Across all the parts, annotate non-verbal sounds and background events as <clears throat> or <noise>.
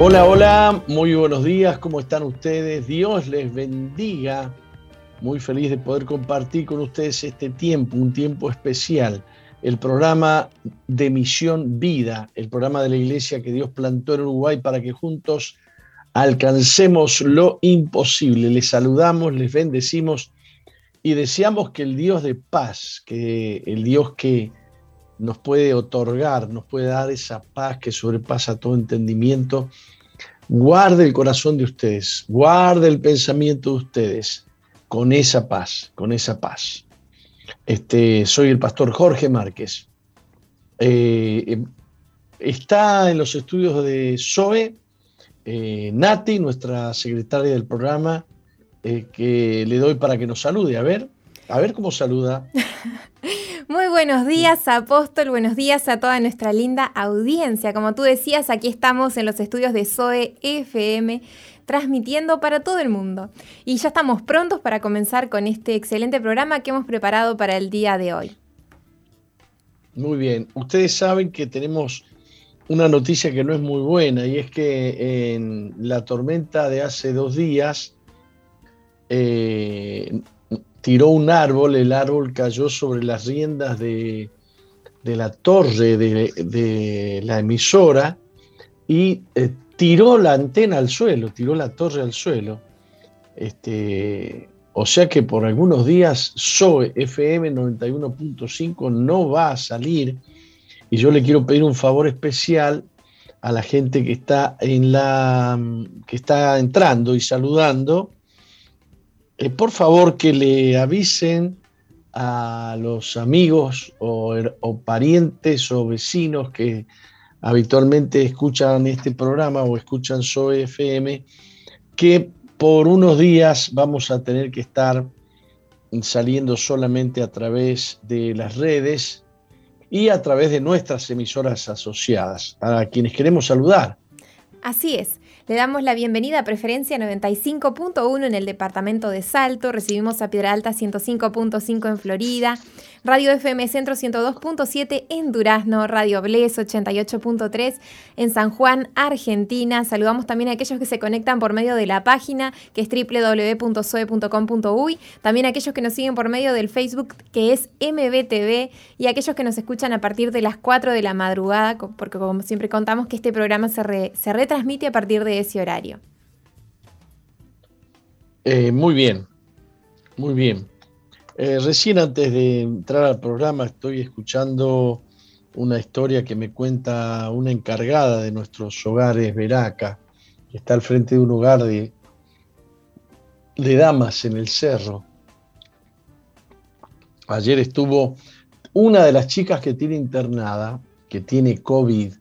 Hola, hola, muy buenos días, ¿cómo están ustedes? Dios les bendiga. Muy feliz de poder compartir con ustedes este tiempo, un tiempo especial. El programa de Misión Vida, el programa de la iglesia que Dios plantó en Uruguay para que juntos alcancemos lo imposible. Les saludamos, les bendecimos y deseamos que el Dios de paz, que el Dios que nos puede otorgar, nos puede dar esa paz que sobrepasa todo entendimiento. Guarde el corazón de ustedes, guarde el pensamiento de ustedes con esa paz, con esa paz. Este, soy el pastor Jorge Márquez. Eh, em, está en los estudios de SOE, eh, Nati, nuestra secretaria del programa, eh, que le doy para que nos salude. A ver, a ver cómo saluda. <laughs> Muy buenos días, apóstol. Buenos días a toda nuestra linda audiencia. Como tú decías, aquí estamos en los estudios de SOE FM transmitiendo para todo el mundo. Y ya estamos prontos para comenzar con este excelente programa que hemos preparado para el día de hoy. Muy bien. Ustedes saben que tenemos una noticia que no es muy buena y es que en la tormenta de hace dos días eh, tiró un árbol, el árbol cayó sobre las riendas de, la torre de, la emisora y eh, tiró la antena al suelo, tiró la torre al suelo. Este, o sea que por algunos días SOE FM 91.5 no va a salir y yo le quiero pedir un favor especial a la gente que está en la que está entrando y saludando eh, por favor que le avisen a los amigos o, parientes o vecinos que habitualmente escuchan este programa o escuchan SOE FM, que por unos días vamos a tener que estar saliendo solamente a través de las redes y a través de nuestras emisoras asociadas, a quienes queremos saludar. Así es. Le damos la bienvenida a Preferencia 95.1 en el departamento de Salto. Recibimos a Piedra Alta 105.5 en Florida. Radio FM Centro 102.7 en Durazno, Radio Bles 88.3 en San Juan, Argentina. Saludamos también a aquellos que se conectan por medio de la página que es www.soe.com.uy, también a aquellos que nos siguen por medio del Facebook que es MBTV y a aquellos que nos escuchan a partir de las 4 de la madrugada, porque como siempre contamos que este programa se, se retransmite a partir de ese horario. Eh, muy bien, muy bien. Eh, recién antes de entrar al programa estoy escuchando una historia que me cuenta una encargada de nuestros hogares Veraca, que está al frente de un hogar de, de damas en el cerro. Ayer estuvo una de las chicas que tiene internada, que tiene COVID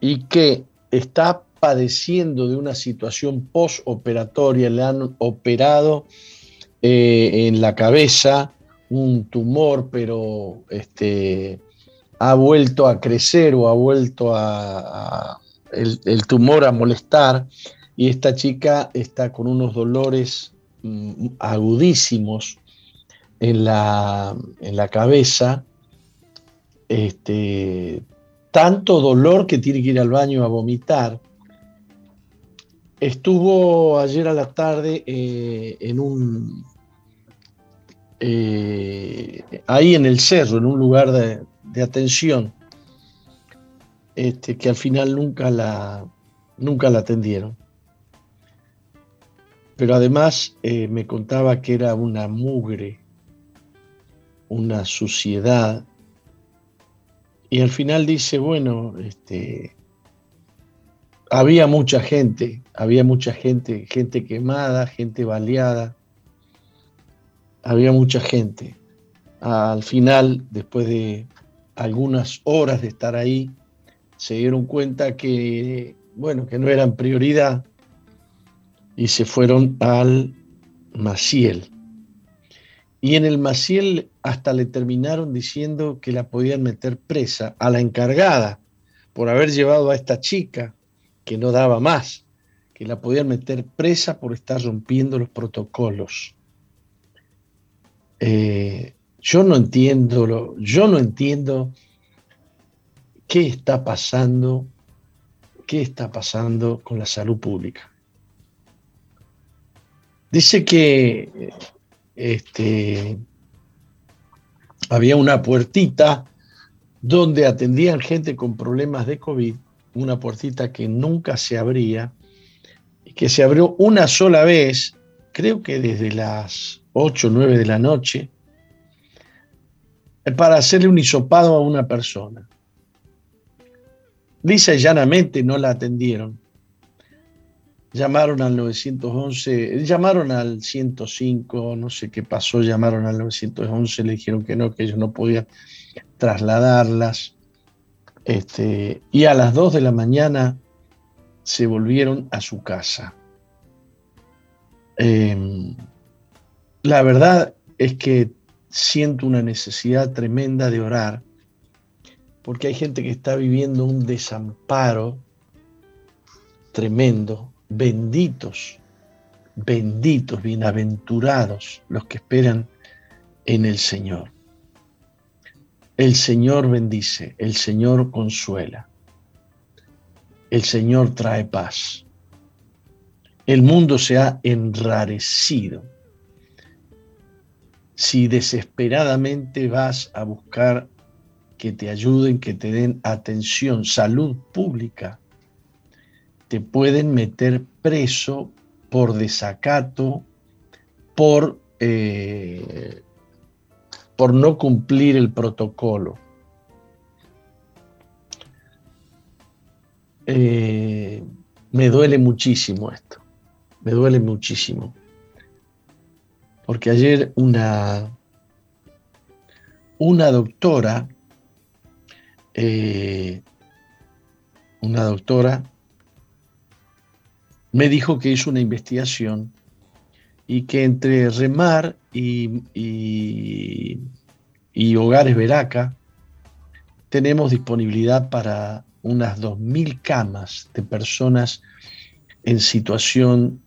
y que está padeciendo de una situación postoperatoria, le han operado eh, en la cabeza, un tumor, pero este, ha vuelto a crecer o ha vuelto a, el, tumor a molestar. Y esta chica está con unos dolores mm, agudísimos en la, en la cabeza, este, tanto dolor que tiene que ir al baño a vomitar Estuvo ayer a la tarde eh, en un eh, ahí en el cerro, en un lugar de, atención, este, que al final nunca la, nunca la atendieron. Pero además eh, me contaba que era una mugre, una suciedad. Y al final dice, bueno, este, había mucha gente, había mucha gente, gente quemada, gente baleada, había mucha gente. Al final, después de algunas horas de estar ahí, se dieron cuenta que, bueno, que no eran prioridad y se fueron al Maciel. Y en el Maciel hasta le terminaron diciendo que la podían meter presa a la encargada por haber llevado a esta chica que no daba más, que la podían meter presa por estar rompiendo los protocolos. Eh, yo no entiendo, lo, yo no entiendo qué está pasando qué está pasando con la salud pública. Dice que este, había una puertita donde atendían gente con problemas de COVID, una puertita que nunca se abría, que se abrió una sola vez, creo que desde las 8 o 9 de la noche, para hacerle un hisopado a una persona. Lisa y llanamente no la atendieron. Llamaron al 911, llamaron al 105, no sé qué pasó, llamaron al 911, le dijeron que no, que ellos no podían trasladarlas. Este, y a las 2 de la mañana se volvieron a su casa. Em, la verdad es que siento una necesidad tremenda de orar, porque hay gente que está viviendo un desamparo tremendo. Benditos, benditos, bienaventurados los que esperan en el Señor. El Señor bendice, el Señor consuela, el Señor trae paz. El mundo se ha enrarecido. Si desesperadamente vas a buscar que te ayuden, que te den atención, salud pública, te pueden meter preso por desacato, por eh, por no cumplir el protocolo. Eh, me duele muchísimo esto, me duele muchísimo. Porque ayer una, una doctora, eh, una doctora me dijo que hizo una investigación y que entre remar y, hogares Veraca tenemos disponibilidad para unas 2.000 camas de personas en situación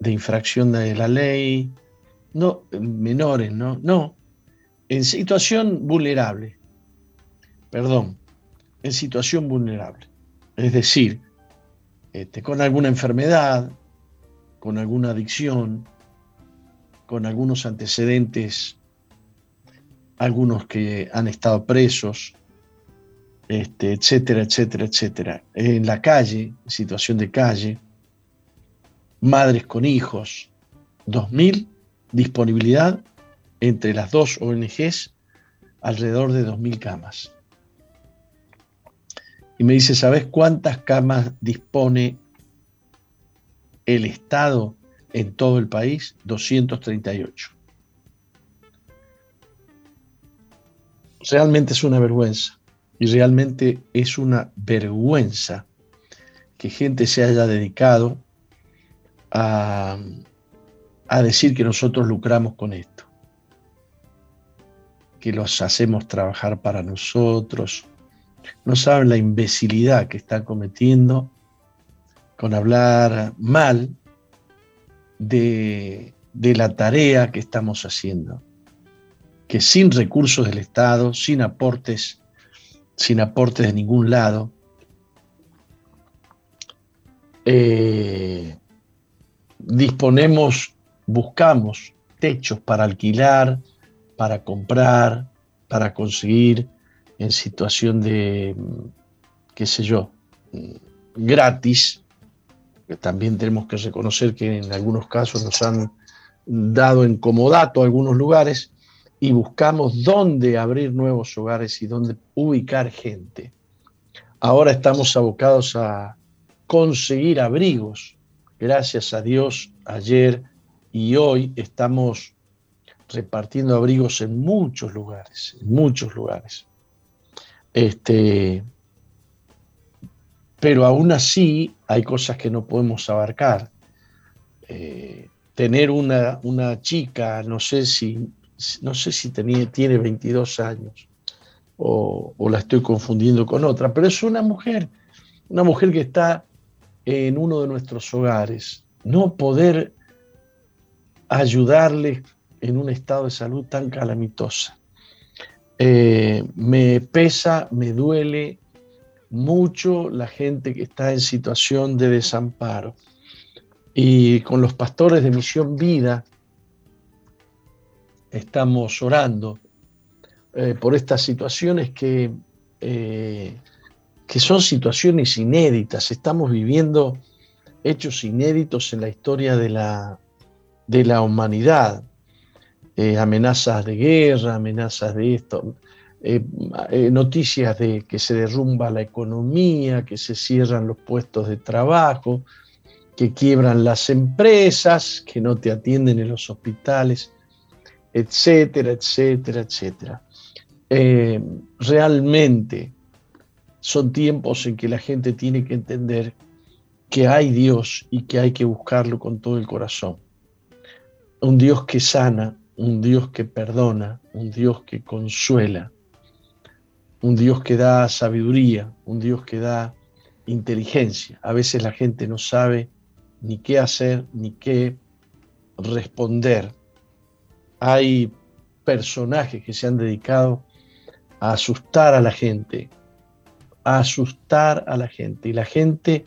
de infracción de la ley, no menores, no, no, en situación vulnerable, perdón, en situación vulnerable, es decir, este, con alguna enfermedad, con alguna adicción, con algunos antecedentes, algunos que han estado presos, este, etcétera, etcétera, etcétera. En la calle, situación de calle, madres con hijos, 2.000 disponibilidad entre las dos ONGs, alrededor de 2.000 camas. Y me dice, ¿sabes cuántas camas dispone el Estado en todo el país, 238. Realmente es una vergüenza y realmente es una vergüenza que gente se haya dedicado a, a decir que nosotros lucramos con esto, que los hacemos trabajar para nosotros. No saben la imbecilidad que están cometiendo con hablar mal de, la tarea que estamos haciendo, que sin recursos del Estado, sin aportes, sin aportes de ningún lado, eh, disponemos, buscamos techos para alquilar, para comprar, para conseguir en situación de, qué sé yo, gratis, también tenemos que reconocer que en algunos casos nos han dado en comodato algunos lugares y buscamos dónde abrir nuevos hogares y dónde ubicar gente. Ahora estamos abocados a conseguir abrigos. Gracias a Dios, ayer y hoy estamos repartiendo abrigos en muchos lugares, en muchos lugares. Este, pero aún así hay cosas que no podemos abarcar. Eh, tener una, una, chica, no sé si, no sé si tiene 22 años o, o, la estoy confundiendo con otra, pero es una mujer, una mujer que está en uno de nuestros hogares. No poder ayudarle en un estado de salud tan calamitosa. Eh, me pesa, me duele, mucho la gente que está en situación de desamparo. Y con los pastores de Misión Vida estamos orando eh, por estas situaciones que, eh, que son situaciones inéditas. Estamos viviendo hechos inéditos en la historia de la, de la humanidad. Eh, amenazas de guerra, amenazas de esto, noticias de que se derrumba la economía, que se cierran los puestos de trabajo, que quiebran las empresas, que no te atienden en los hospitales, etcétera, etcétera, etcétera. Eh, realmente son tiempos en que la gente tiene que entender que hay Dios y que hay que buscarlo con todo el corazón. Un Dios que sana, un Dios que perdona, un Dios que consuela, un Dios que da sabiduría, un Dios que da inteligencia. A veces la gente no sabe ni qué hacer, ni qué responder. Hay personajes que se han dedicado a asustar a la gente, a asustar a la gente. Y la gente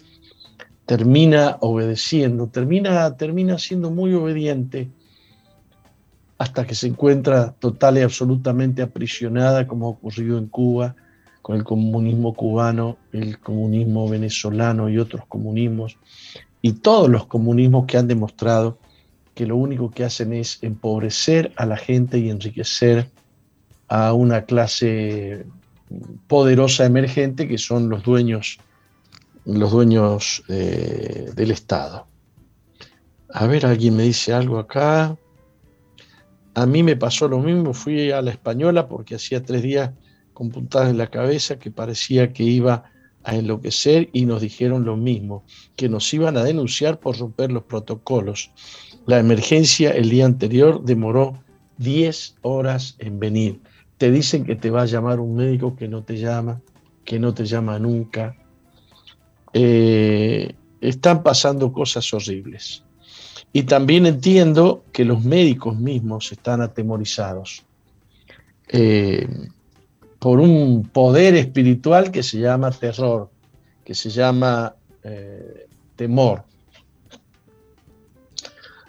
termina obedeciendo, termina, termina siendo muy obediente hasta que se encuentra total y absolutamente aprisionada, como ha ocurrido en Cuba, con el comunismo cubano, el comunismo venezolano y otros comunismos, y todos los comunismos que han demostrado que lo único que hacen es empobrecer a la gente y enriquecer a una clase poderosa emergente que son los dueños, los dueños eh, del Estado. A ver, alguien me dice algo acá. A mí me pasó lo mismo, fui a la española porque hacía tres días con puntadas en la cabeza que parecía que iba a enloquecer y nos dijeron lo mismo, que nos iban a denunciar por romper los protocolos. La emergencia el día anterior demoró 10 horas en venir. Te dicen que te va a llamar un médico que no te llama, que no te llama nunca. Eh, están pasando cosas horribles. Y también entiendo que los médicos mismos están atemorizados. Eh, por un poder espiritual que se llama terror, que se llama eh, temor.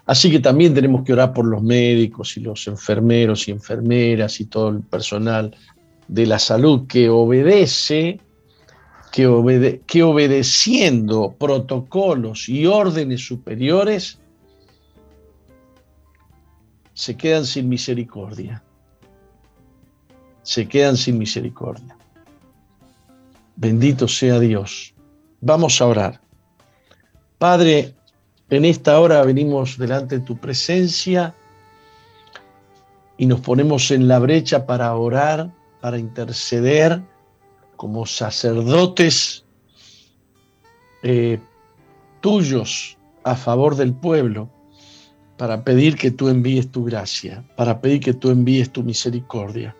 Así que también tenemos que orar por los médicos y los enfermeros y enfermeras y todo el personal de la salud que obedece, que, que obedeciendo protocolos y órdenes superiores, se quedan sin misericordia se quedan sin misericordia. Bendito sea Dios. Vamos a orar. Padre, en esta hora venimos delante de tu presencia y nos ponemos en la brecha para orar, para interceder como sacerdotes eh, tuyos a favor del pueblo, para pedir que tú envíes tu gracia, para pedir que tú envíes tu misericordia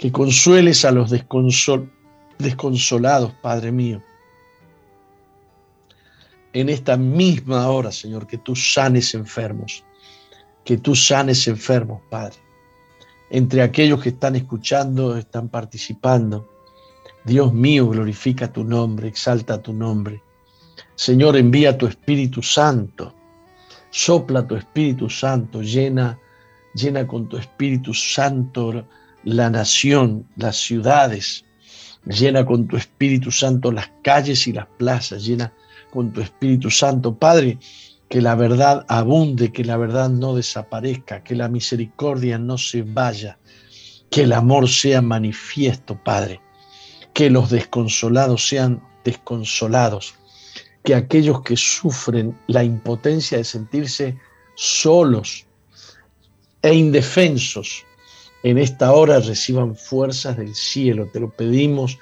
que consueles a los desconsolados, Padre mío. En esta misma hora, Señor, que tú sanes enfermos, que tú sanes enfermos, Padre. Entre aquellos que están escuchando, están participando. Dios mío, glorifica tu nombre, exalta tu nombre. Señor, envía tu Espíritu Santo. Sopla tu Espíritu Santo, llena, llena con tu Espíritu Santo la nación, las ciudades, llena con tu Espíritu Santo las calles y las plazas, llena con tu Espíritu Santo. Padre, que la verdad abunde, que la verdad no desaparezca, que la misericordia no se vaya, que el amor sea manifiesto, Padre, que los desconsolados sean desconsolados, que aquellos que sufren la impotencia de sentirse solos e indefensos, en esta hora reciban fuerzas del cielo. Te lo pedimos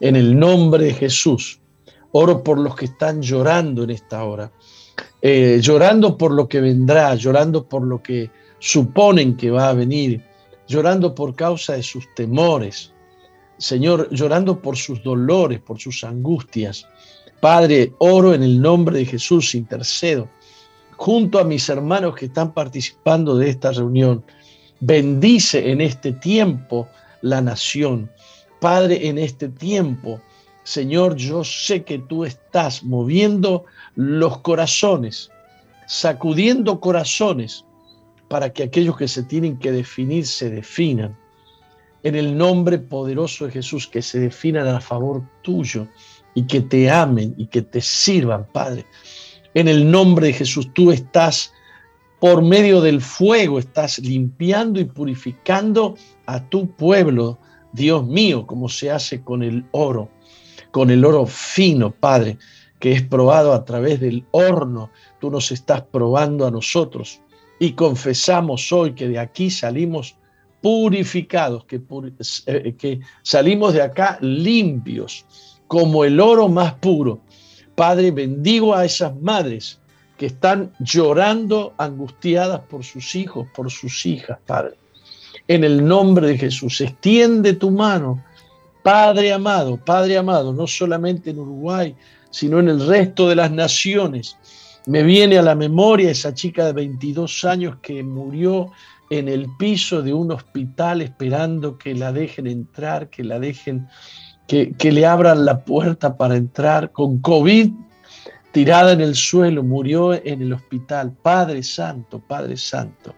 en el nombre de Jesús. Oro por los que están llorando en esta hora, eh, llorando por lo que vendrá, llorando por lo que suponen que va a venir, llorando por causa de sus temores. Señor, llorando por sus dolores, por sus angustias. Padre, oro en el nombre de Jesús, intercedo junto a mis hermanos que están participando de esta reunión Bendice en este tiempo la nación. Padre, en este tiempo Señor, yo sé que tú estás moviendo los corazones, sacudiendo corazones para que aquellos que se tienen que definir se definan. En el nombre poderoso de Jesús, que se definan a favor tuyo y que te amen y que te sirvan, Padre. En el nombre de Jesús, tú estás por medio del fuego, estás limpiando y purificando a tu pueblo, Dios mío, como se hace con el oro, con el oro fino, Padre, que es probado a través del horno. Tú nos estás probando a nosotros y confesamos hoy que de aquí salimos purificados, que, eh, que salimos de acá limpios, como el oro más puro. Padre, bendigo a esas madres que están llorando, angustiadas por sus hijos, por sus hijas, Padre. En el nombre de Jesús, extiende tu mano, Padre amado, Padre amado, no solamente en Uruguay, sino en el resto de las naciones. Me viene a la memoria esa chica de 22 años que murió en el piso de un hospital esperando que la dejen entrar, que la dejen, que, le abran la puerta para entrar con COVID tirada en el suelo, murió en el hospital. Padre Santo, Padre Santo,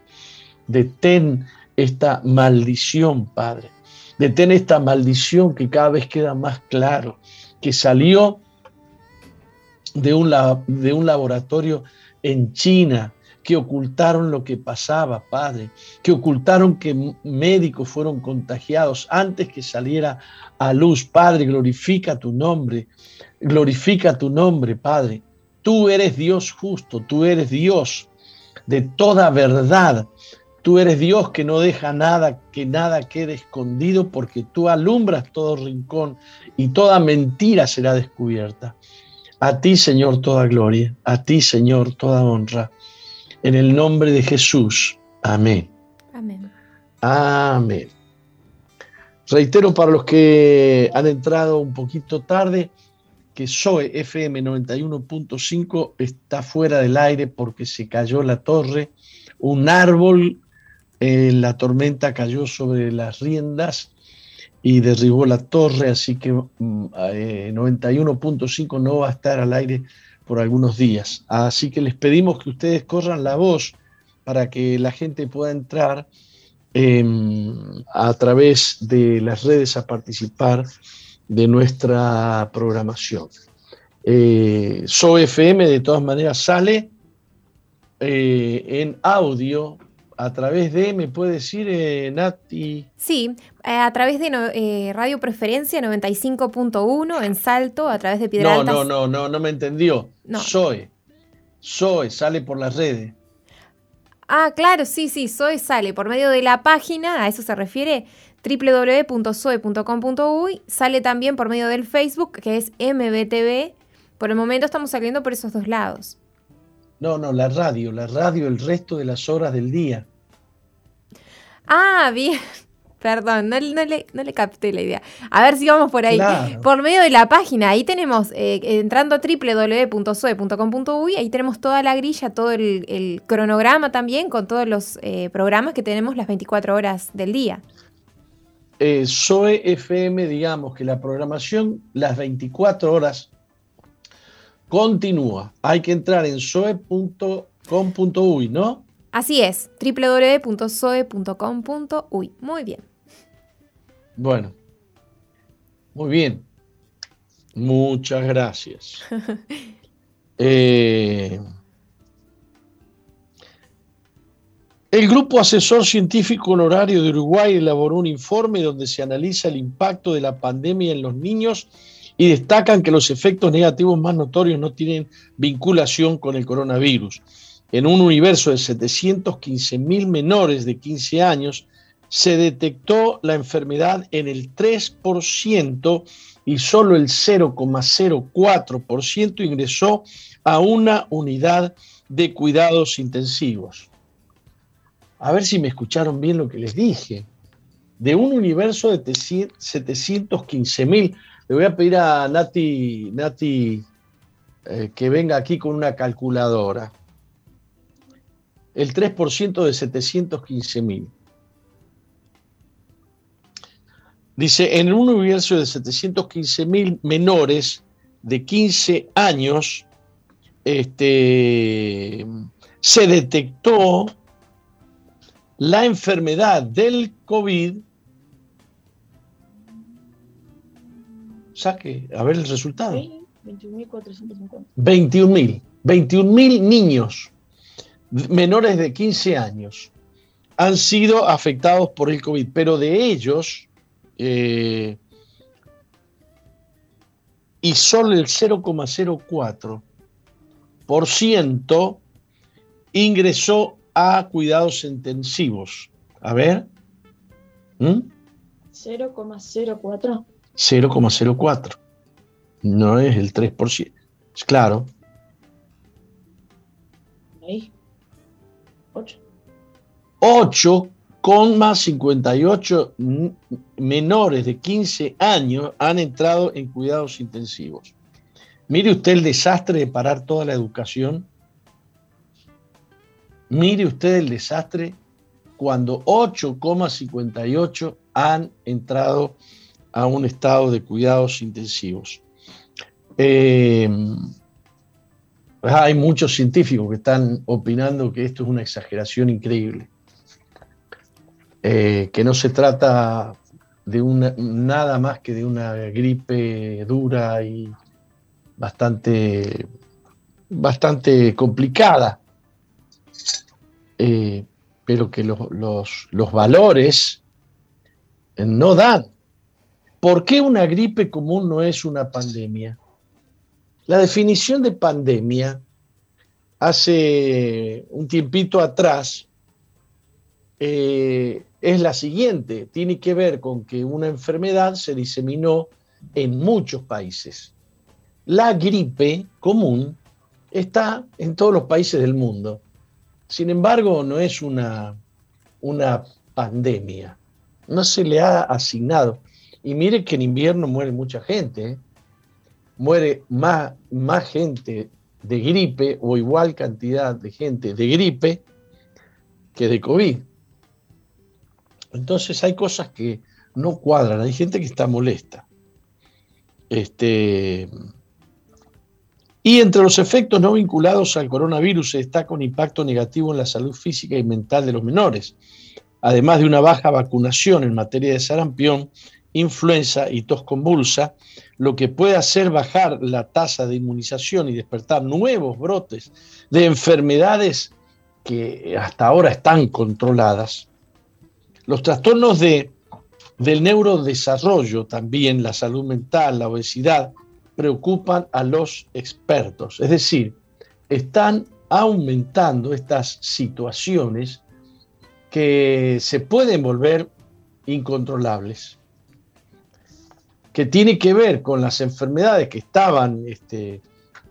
detén esta maldición, Padre. Detén esta maldición que cada vez queda más claro, que salió de un, de un laboratorio en China, que ocultaron lo que pasaba, Padre, que ocultaron que médicos fueron contagiados antes que saliera a luz. Padre, glorifica tu nombre, glorifica tu nombre, Padre. Tú eres Dios justo, tú eres Dios de toda verdad. Tú eres Dios que no deja nada, que nada quede escondido, porque tú alumbras todo rincón y toda mentira será descubierta. A ti, Señor, toda gloria. A ti, Señor, toda honra. En el nombre de Jesús. Amén. Amén. Amén. Reitero para los que han entrado un poquito tarde que SOE FM 91.5 está fuera del aire porque se cayó la torre. Un árbol en la tormenta cayó sobre las riendas y derribó la torre, así que 91.5 mm, eh, no va a estar al aire por algunos días. Así que les pedimos que ustedes corran la voz para que la gente pueda entrar em, a través de las redes a participar de nuestra programación. Eh, SOFM de todas maneras sale eh, en audio a través de, ¿me puede decir, eh, Nati? Sí, eh, a través de eh, Radio Preferencia 95.1 en Salto, a través de Piedra No, no, no, no, no me entendió. No. Soy. Soy, sale por las redes. Ah, claro, sí, sí, Soy sale por medio de la página, a eso se refiere, www.soe.com.uy. Sale también por medio del Facebook, que es MBTV. Por el momento estamos saliendo por esos dos lados. No, no, la radio, la radio el resto de las horas del día. Ah, bien. <laughs> Perdón, no, le, no, le, capté la idea. A ver si vamos por ahí. Por medio de la página, ahí tenemos, eh, entrando a www.soe.com.uy, ahí tenemos toda la grilla, todo el, cronograma también, con todos los eh, programas que tenemos las 24 horas del día. Eh, SOE FM, digamos que la programación, las 24 horas continúa. Hay que entrar en soe.com.uy, ¿no? Así es, www.soe.com.uy. Muy bien. Bueno, muy bien. Muchas gracias. <laughs> Eh, el Grupo Asesor Científico Honorario de Uruguay elaboró un informe donde se analiza el impacto de la pandemia en los niños y destacan que los efectos negativos más notorios no tienen vinculación con el coronavirus. En un universo de 715 mil menores de 15 años, se detectó la enfermedad en el 3% y solo el 0,04% ingresó a una unidad de cuidados intensivos. A ver si me escucharon bien lo que les dije. De un universo de 715 mil, le voy a pedir a Nati, eh, que venga aquí con una calculadora. El 3% de 715 mil. Dice, en un universo de 715 mil menores de 15 años, este, se detectó la enfermedad del COVID. Saque, a ver el resultado. 21.450. 21.000. 21.000 niños menores de 15 años han sido afectados por el COVID, pero de ellos, eh, y solo el 0,04% ingresó a cuidados intensivos. A ver. 0,04. 0,04. No es el 3%. Claro. Ahí. 8. 8,58 menores de 15 años han entrado en cuidados intensivos. Mire usted el desastre de parar toda la educación. Mire usted el desastre cuando 8,58 han entrado a un estado de cuidados intensivos. Eh, hay muchos científicos que están opinando que esto es una exageración increíble. Eh, que no se trata de una, nada más que de una gripe dura y bastante, bastante complicada, eh, pero que los, los valores no dan. ¿Por qué una gripe común no es una pandemia? La definición de pandemia hace un tiempito atrás eh, es la siguiente, tiene que ver con que una enfermedad se diseminó en muchos países. La gripe común está en todos los países del mundo. Sin embargo, no es una, una pandemia. No se le ha asignado. Y mire que en invierno muere mucha gente. ¿eh? muere más, más gente de gripe o igual cantidad de gente de gripe que de COVID. Entonces hay cosas que no cuadran, hay gente que está molesta. Este, y entre los efectos no vinculados al coronavirus se destaca un impacto negativo en la salud física y mental de los menores, además de una baja vacunación en materia de sarampión, influenza y tos convulsa, lo que puede hacer bajar la tasa de inmunización y despertar nuevos brotes de enfermedades que hasta ahora están controladas. Los trastornos de, del neurodesarrollo, también la salud mental, la obesidad, preocupan a los expertos. Es decir, están aumentando estas situaciones que se pueden volver incontrolables que tiene que ver con las enfermedades que estaban, este,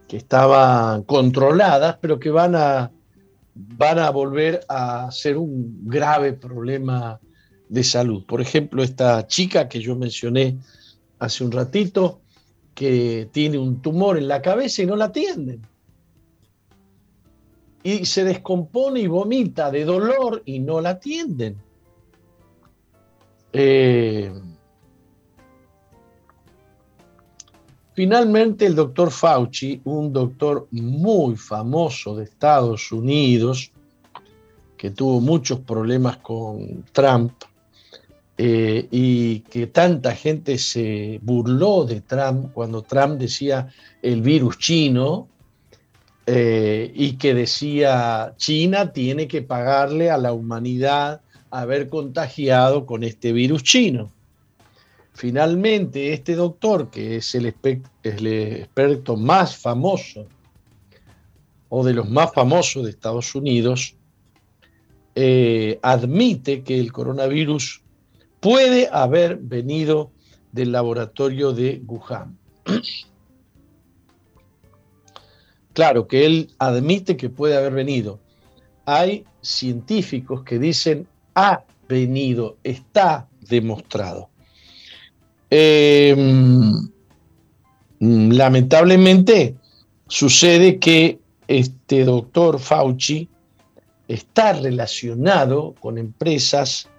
que estaban controladas, pero que van a, van a volver a ser un grave problema de salud. Por ejemplo, esta chica que yo mencioné hace un ratito, que tiene un tumor en la cabeza y no la atienden. Y se descompone y vomita de dolor y no la atienden. Eh, Finalmente, el doctor Fauci, un doctor muy famoso de Estados Unidos, que tuvo muchos problemas con Trump eh, y que tanta gente se burló de Trump cuando Trump decía el virus chino eh, y que decía China tiene que pagarle a la humanidad haber contagiado con este virus chino. Finalmente, este doctor, que es el, experto más famoso o de los más famosos de Estados Unidos, eh, admite que el coronavirus puede haber venido del laboratorio de Wuhan. <clears throat> claro que él admite que puede haber venido. Hay científicos que dicen ha venido, está demostrado. Em, lamentablemente sucede que este doctor Fauci está relacionado con empresas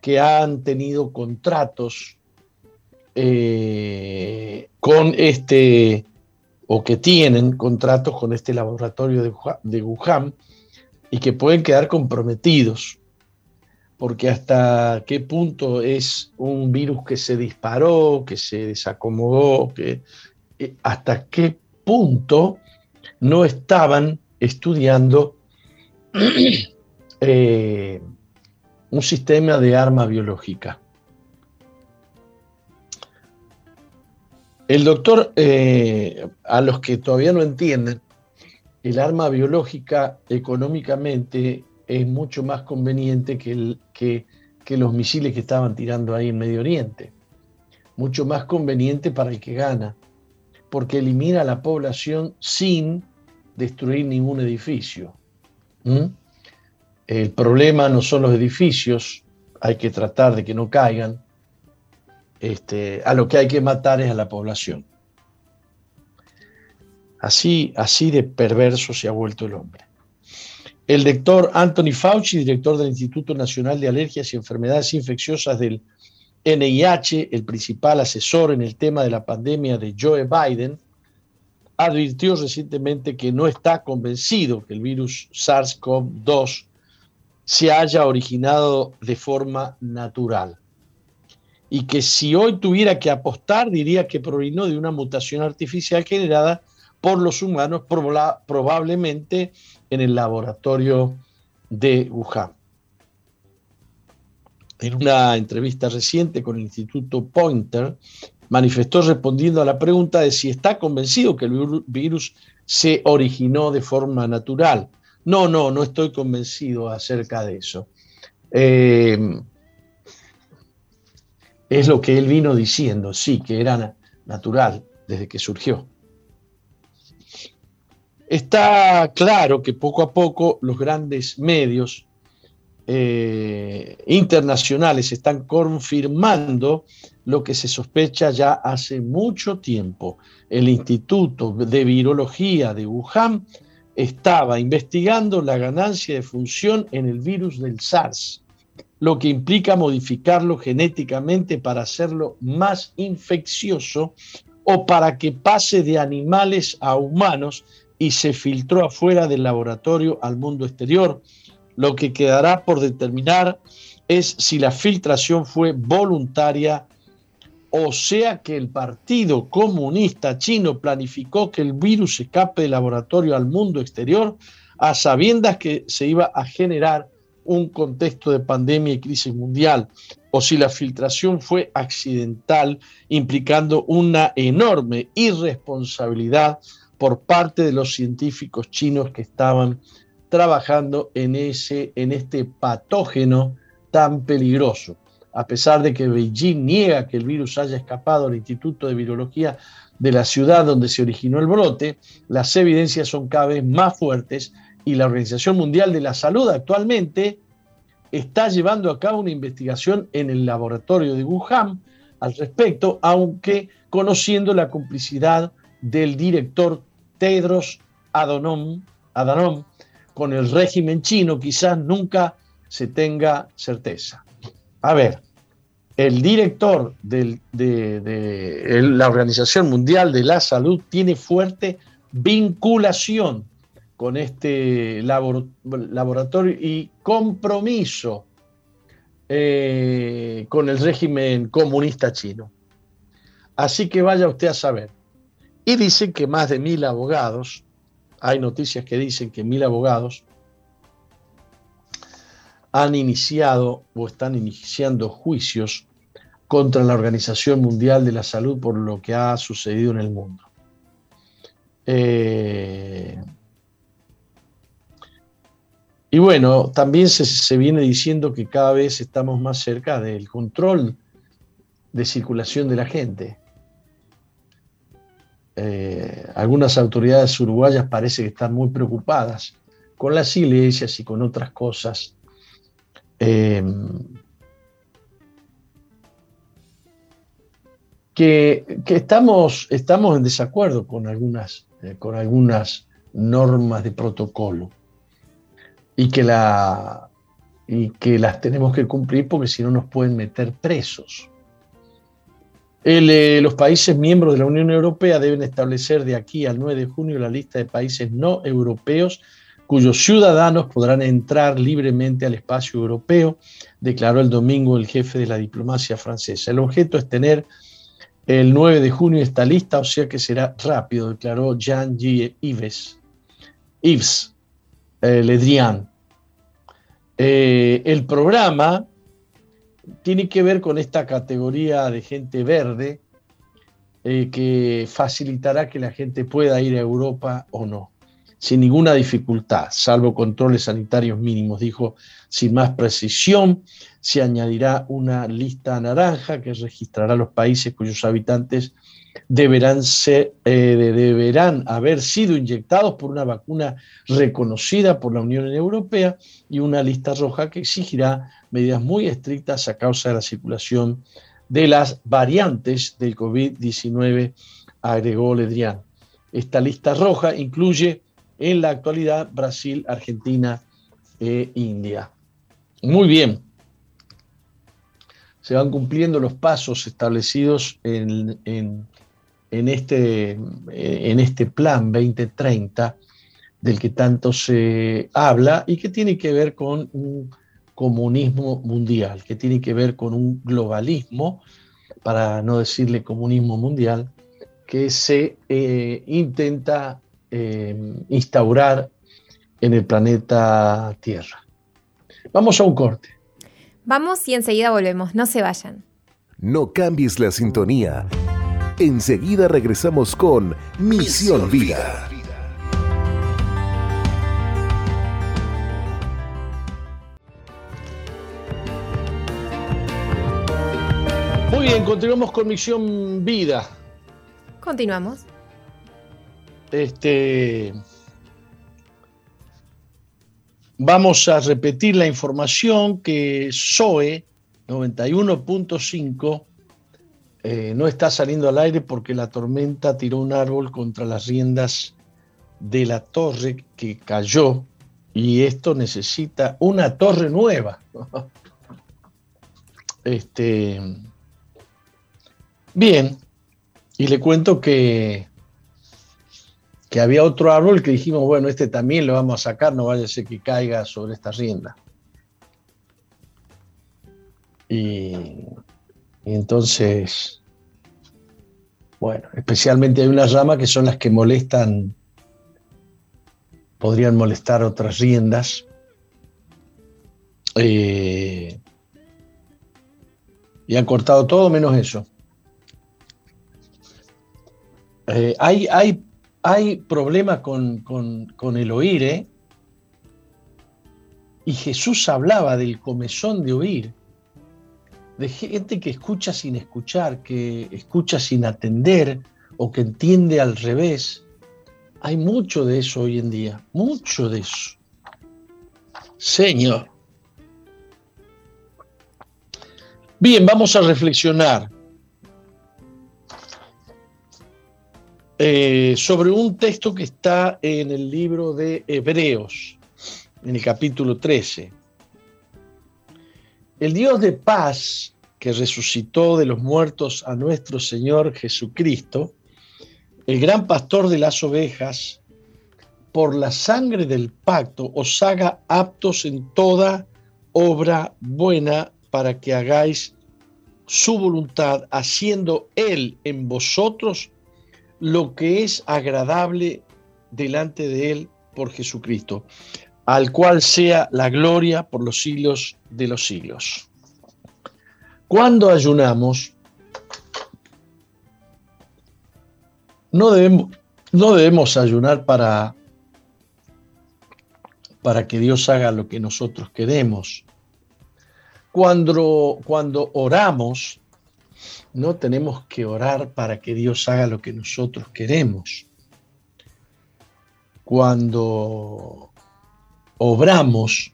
que han tenido contratos eh, con este, o que tienen contratos con este laboratorio de Wuhan y que pueden quedar comprometidos, porque hasta qué punto es un virus que se disparó, que se desacomodó, que, eh, hasta qué punto no estaban estudiando <clears throat> eh, un sistema de arma biológica. El doctor, eh, a los que todavía no entienden, el arma biológica económicamente es mucho más conveniente que, que, los misiles que estaban tirando ahí en Medio Oriente. Mucho más conveniente para el que gana, porque elimina a la población sin destruir ningún edificio. ¿Mm? El problema no son los edificios, hay que tratar de que no caigan. Este, a lo que hay que matar es a la población. Así, así de perverso se ha vuelto el hombre. El doctor Anthony Fauci, director del Instituto Nacional de Alergias y Enfermedades Infecciosas del NIH, el principal asesor en el tema de la pandemia de Joe Biden, advirtió recientemente que no está convencido que el virus SARS-CoV-2 se haya originado de forma natural. Y que si hoy tuviera que apostar, diría que provino de una mutación artificial generada por los humanos, probablemente en el laboratorio de Wuhan. En una entrevista reciente con el Instituto Pointer, manifestó respondiendo a la pregunta de si está convencido que el virus se originó de forma natural. No, no, no estoy convencido acerca de eso. Eh, es lo que él vino diciendo, sí, que era natural desde que surgió. Está claro que poco a poco los grandes medios eh, internacionales están confirmando lo que se sospecha ya hace mucho tiempo. El Instituto de Virología de Wuhan estaba investigando la ganancia de función en el virus del SARS, lo que implica modificarlo genéticamente para hacerlo más infeccioso o para que pase de animales a humanos y se filtró afuera del laboratorio al mundo exterior. Lo que quedará por determinar es si la filtración fue voluntaria o sea que el Partido Comunista Chino planificó que el virus escape del laboratorio al mundo exterior a sabiendas que se iba a generar un contexto de pandemia y crisis mundial, o si la filtración fue accidental, implicando una enorme irresponsabilidad por parte de los científicos chinos que estaban trabajando en, ese, en este patógeno tan peligroso. A pesar de que Beijing niega que el virus haya escapado al Instituto de Virología de la ciudad donde se originó el brote, las evidencias son cada vez más fuertes y la Organización Mundial de la Salud actualmente está llevando a cabo una investigación en el laboratorio de Wuhan al respecto, aunque conociendo la complicidad del director Tedros Adhanom, con el régimen chino quizás nunca se tenga certeza. A ver, el director de, la Organización Mundial de la Salud tiene fuerte vinculación con este laboratorio y compromiso eh, con el régimen comunista chino. Así que vaya usted a saber. Y dicen que más de mil abogados, hay noticias que dicen que mil abogados han iniciado o están iniciando juicios contra la Organización Mundial de la Salud por lo que ha sucedido en el mundo. Eh, y bueno, también se, se, viene diciendo que cada vez estamos más cerca del control de circulación de la gente. Eh, algunas autoridades uruguayas parece que están muy preocupadas con las iglesias y con otras cosas. Eh, que, estamos, estamos en desacuerdo con algunas, eh, con algunas normas de protocolo y que, la, y que las tenemos que cumplir porque si no nos pueden meter presos. Eh, los países miembros de la Unión Europea deben establecer de aquí al 9 de junio la lista de países no europeos cuyos ciudadanos podrán entrar libremente al espacio europeo, declaró el domingo el jefe de la diplomacia francesa. El objeto es tener el 9 de junio esta lista, o sea que será rápido, declaró Jean-Guy Yves, Yves eh, Le Drian. Eh, el programa tiene que ver con esta categoría de gente verde eh, que facilitará que la gente pueda ir a Europa o no, sin ninguna dificultad, salvo controles sanitarios mínimos, dijo sin más precisión. Se añadirá una lista naranja que registrará los países cuyos habitantes deberán, eh, deberán haber sido inyectados por una vacuna reconocida por la Unión Europea y una lista roja que exigirá medidas muy estrictas a causa de la circulación de las variantes del COVID-19, agregó Ledrián. Esta lista roja incluye en la actualidad Brasil, Argentina e India. Muy bien. Se van cumpliendo los pasos establecidos en, en, este, en este plan 2030 del que tanto se habla y que tiene que ver con un comunismo mundial, que tiene que ver con un globalismo, para no decirle comunismo mundial, que se eh, intenta eh, instaurar en el planeta Tierra. Vamos a un corte. Vamos y enseguida volvemos, no se vayan. No cambies la sintonía. Enseguida regresamos con Misión Vida. Muy bien, continuamos con Misión Vida. Continuamos. Este. Vamos a repetir la información que SOE 91.5 eh, no está saliendo al aire porque la tormenta tiró un árbol contra las riendas de la torre que cayó y esto necesita una torre nueva. <laughs> Este, Bien, y le cuento que, que había otro árbol que dijimos, bueno, este también lo vamos a sacar, no vaya a ser que caiga sobre esta rienda. Y, entonces, bueno, especialmente hay unas ramas que son las que molestan, podrían molestar otras riendas. Eh, y han cortado todo menos eso. Eh, hay, hay, hay problemas con, el oír, ¿eh? Y Jesús hablaba del comezón de oír, de gente que escucha sin escuchar, que escucha sin atender o que entiende al revés. Hay mucho de eso hoy en día, mucho de eso. Señor. Bien, vamos a reflexionar. Eh, sobre un texto que está en el libro de Hebreos, en el capítulo 13. El Dios de paz que resucitó de los muertos a nuestro Señor Jesucristo, el gran pastor de las ovejas, por la sangre del pacto os haga aptos en toda obra buena para que hagáis su voluntad, haciendo Él en vosotros lo que es agradable delante de Él por Jesucristo, al cual sea la gloria por los siglos de los siglos. Cuando ayunamos, no debemos, no debemos ayunar para, para que Dios haga lo que nosotros queremos. Cuando, cuando oramos, no tenemos que orar para que Dios haga lo que nosotros queremos. Cuando obramos,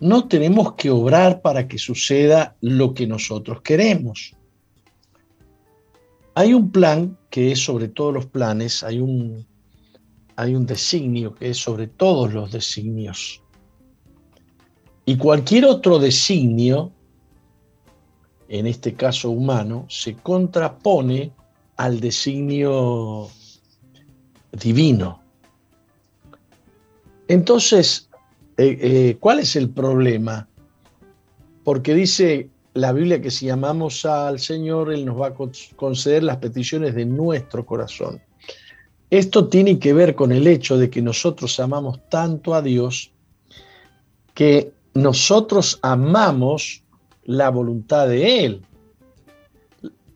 no tenemos que obrar para que suceda lo que nosotros queremos. Hay un plan que es sobre todos los planes, hay un, hay un designio que es sobre todos los designios. Y cualquier otro designio en este caso humano, se contrapone al designio divino. Entonces, eh, eh, ¿cuál es el problema? Porque dice la Biblia que si amamos al Señor, Él nos va a conceder las peticiones de nuestro corazón. Esto tiene que ver con el hecho de que nosotros amamos tanto a Dios que nosotros amamos la voluntad de Él.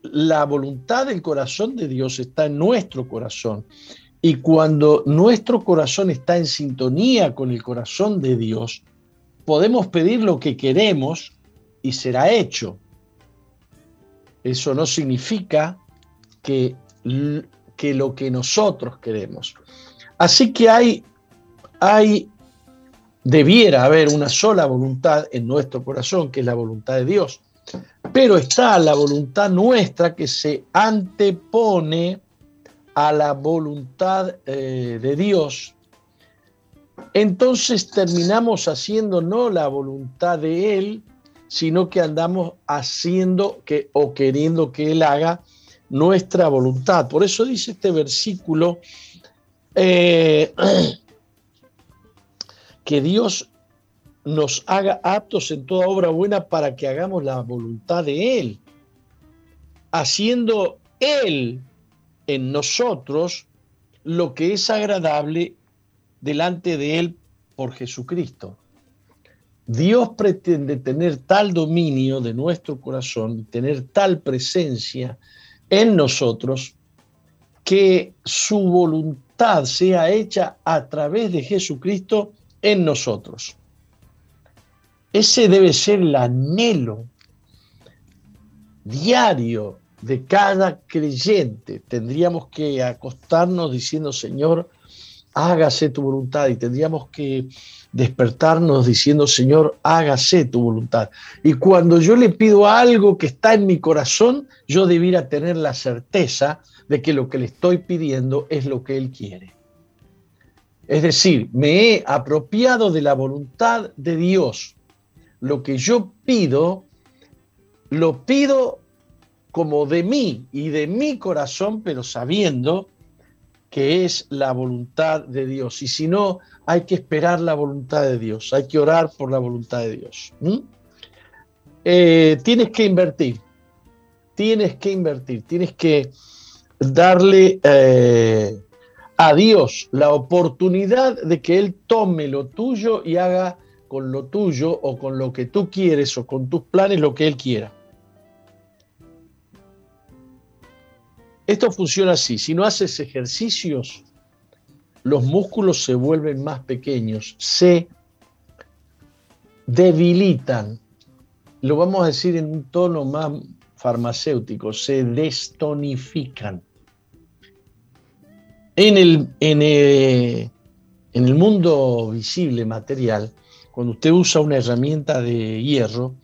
La voluntad del corazón de Dios está en nuestro corazón. Y cuando nuestro corazón está en sintonía con el corazón de Dios, podemos pedir lo que queremos y será hecho. Eso no significa que, que lo que nosotros queremos. Así que hay, hay, debiera haber una sola voluntad en nuestro corazón, que es la voluntad de Dios. Pero está la voluntad nuestra que se antepone a la voluntad eh, de Dios, entonces terminamos haciendo no la voluntad de Él, sino que andamos haciendo que, o queriendo que Él haga nuestra voluntad. Por eso dice este versículo eh, <clears throat> que Dios nos haga aptos en toda obra buena para que hagamos la voluntad de Él, haciendo Él en nosotros lo que es agradable delante de Él por Jesucristo. Dios pretende tener tal dominio de nuestro corazón, tener tal presencia en nosotros, que su voluntad sea hecha a través de Jesucristo en nosotros. Ese debe ser el anhelo diario de cada creyente. Tendríamos que acostarnos diciendo, Señor, hágase tu voluntad. Y tendríamos que despertarnos diciendo, Señor, hágase tu voluntad. Y cuando yo le pido algo que está en mi corazón, yo debiera tener la certeza de que lo que le estoy pidiendo es lo que Él quiere. Es decir, me he apropiado de la voluntad de Dios. Lo que yo pido, lo pido como de mí y de mi corazón, pero sabiendo que es la voluntad de Dios. Y si no, hay que esperar la voluntad de Dios, hay que orar por la voluntad de Dios. Eh, tienes que invertir, tienes que invertir, tienes que darle eh, a Dios la oportunidad de que Él tome lo tuyo y haga con lo tuyo o con lo que tú quieres o con tus planes lo que Él quiera. Esto funciona así. Si no haces ejercicios, los músculos se vuelven más pequeños, se debilitan. Lo vamos a decir en un tono más farmacéutico, se destonifican. En el, el, en el mundo visible, material, cuando usted usa una herramienta de hierro,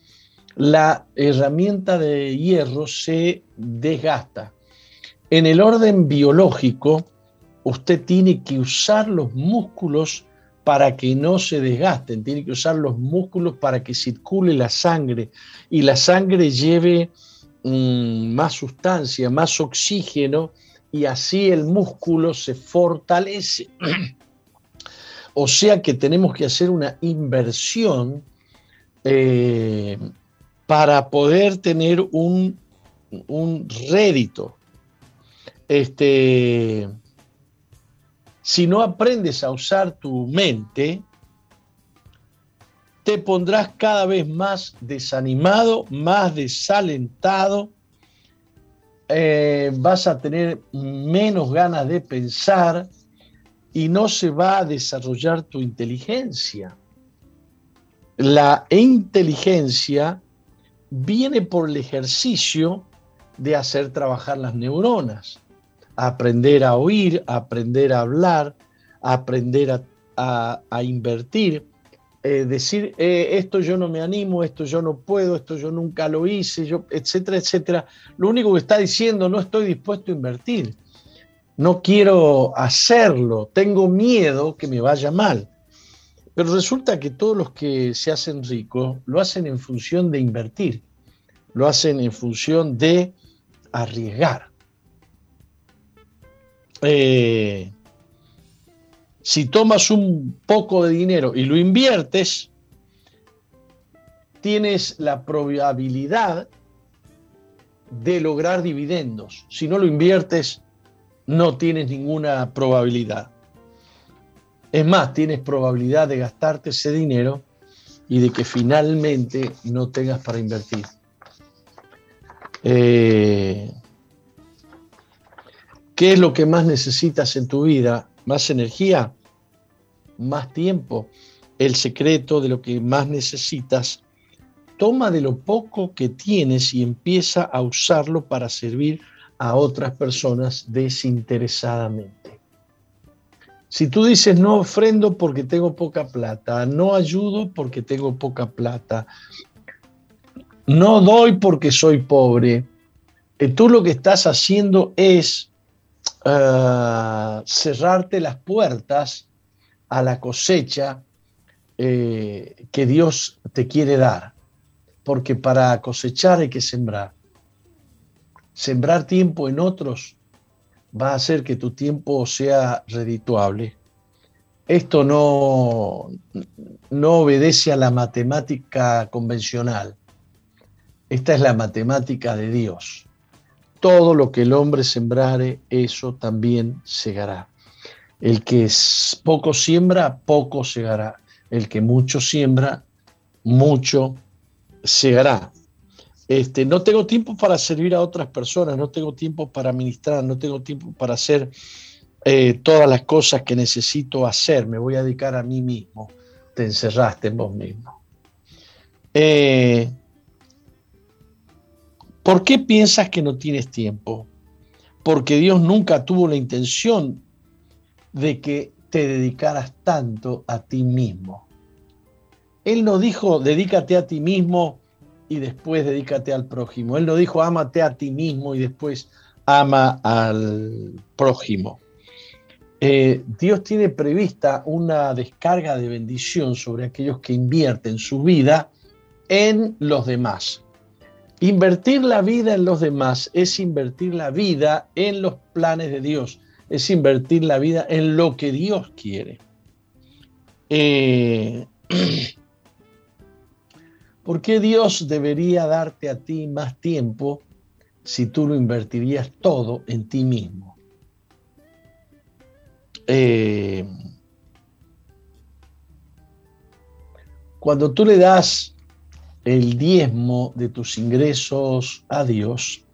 la herramienta de hierro se desgasta. En el orden biológico, usted tiene que usar los músculos para que no se desgasten, tiene que usar los músculos para que circule la sangre y la sangre lleve mm, más sustancia, más oxígeno y así el músculo se fortalece. <clears throat> o sea que tenemos que hacer una inversión eh, para poder tener un, un rédito este, si no aprendes a usar tu mente, te pondrás cada vez más desanimado, más desalentado, eh, vas a tener menos ganas de pensar y no se va a desarrollar tu inteligencia. La inteligencia viene por el ejercicio de hacer trabajar las neuronas aprender a oír, aprender a hablar, aprender a, invertir, eh, decir eh, esto yo no me animo, esto yo no puedo, esto yo nunca lo hice, yo, etcétera, etcétera. Lo único que está diciendo no estoy dispuesto a invertir, no quiero hacerlo, tengo miedo que me vaya mal. Pero resulta que todos los que se hacen ricos lo hacen en función de invertir. lo hacen en función de arriesgar. Eh, si tomas un poco de dinero y lo inviertes, tienes la probabilidad de lograr dividendos. Si no lo inviertes, no tienes ninguna probabilidad. Es más, tienes probabilidad de gastarte ese dinero y de que finalmente no tengas para invertir. Eh, ¿Qué es lo que más necesitas en tu vida? ¿Más energía? ¿Más tiempo? El secreto de lo que más necesitas. Toma de lo poco que tienes y empieza a usarlo para servir a otras personas desinteresadamente. Si tú dices no ofrendo porque tengo poca plata, no ayudo porque tengo poca plata, no doy porque soy pobre, eh, tú lo que estás haciendo es ah, cerrarte las puertas a la cosecha eh, que Dios te quiere dar, porque para cosechar hay que sembrar. Sembrar tiempo en otros va a hacer que tu tiempo sea redituable. Esto no, no obedece a la matemática convencional. Esta es la matemática de Dios. Todo lo que el hombre sembrare, eso también segará. El que poco siembra, poco segará. El que mucho siembra, mucho segará. Este, no tengo tiempo para servir a otras personas, no tengo tiempo para administrar, no tengo tiempo para hacer eh, todas las cosas que necesito hacer, me voy a dedicar a mí mismo. Te encerraste en vos mismo. Eh, ¿Por qué piensas que no tienes tiempo? Porque Dios nunca tuvo la intención de que te dedicaras tanto a ti mismo. Él no dijo, dedícate a ti mismo y después dedícate al prójimo. Él no dijo, ámate a ti mismo y después ama al prójimo. Eh, Dios tiene prevista una descarga de bendición sobre aquellos que invierten su vida en los demás. Invertir la vida en los demás es invertir la vida en los planes de Dios, es invertir la vida en lo que Dios quiere. Eh, <clears throat> ¿Por qué Dios debería darte a ti más tiempo si tú lo invertirías todo en ti mismo? Eh, cuando tú le das el diezmo de tus ingresos a Dios,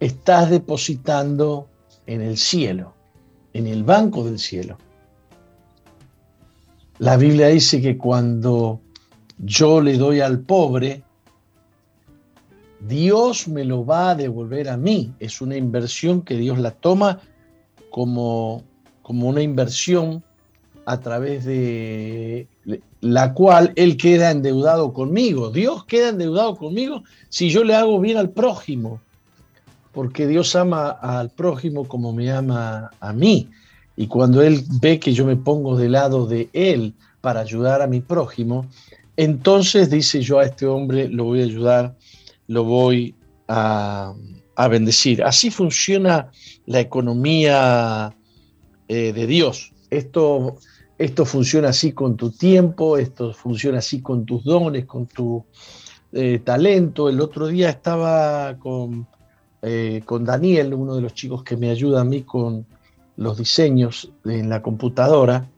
estás depositando en el cielo, en el banco del cielo. La Biblia dice que cuando yo le doy al pobre, Dios me lo va a devolver a mí. Es una inversión que Dios la toma como, como una inversión a través de la cual Él queda endeudado conmigo. Dios queda endeudado conmigo si yo le hago bien al prójimo, porque Dios ama al prójimo como me ama a mí. Y cuando Él ve que yo me pongo de lado de Él para ayudar a mi prójimo, entonces dice yo a este hombre lo voy a ayudar, lo voy a, bendecir. Así funciona la economía eh, de Dios. Esto esto funciona así con tu tiempo, esto funciona así con tus dones, con tu eh, talento. El otro día estaba con, eh, con Daniel, uno de los chicos que me ayuda a mí con los diseños en la computadora,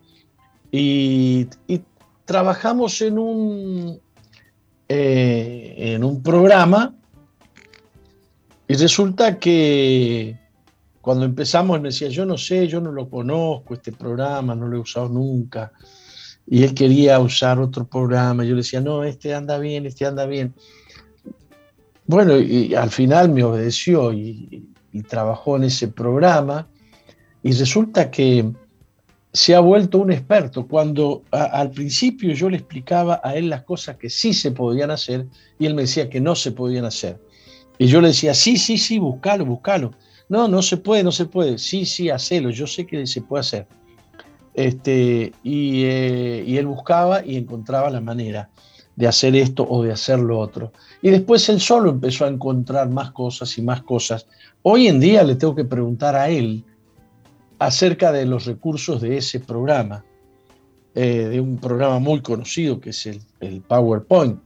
y, trabajamos en un, eh, en un programa y resulta que cuando empezamos me decía, yo no sé, yo no lo conozco, este programa, no lo he usado nunca. Y él quería usar otro programa. Yo le decía, no, este anda bien, este anda bien. Bueno, y al final me obedeció y, trabajó en ese programa. Y resulta que se ha vuelto un experto. Cuando al principio yo le explicaba a él las cosas que sí se podían hacer y él me decía que no se podían hacer. Y yo le decía, sí, sí, sí, búscalo, búscalo. No, no se puede, no se puede. Sí, sí, hacelo. Yo sé que se puede hacer. Este, y, eh, y él buscaba y encontraba la manera. de hacer esto o de hacer lo otro. Y después él solo empezó a encontrar más cosas y más cosas. Hoy en día le tengo que preguntar a él acerca de los recursos de ese programa, eh, de un programa muy conocido que es el, PowerPoint.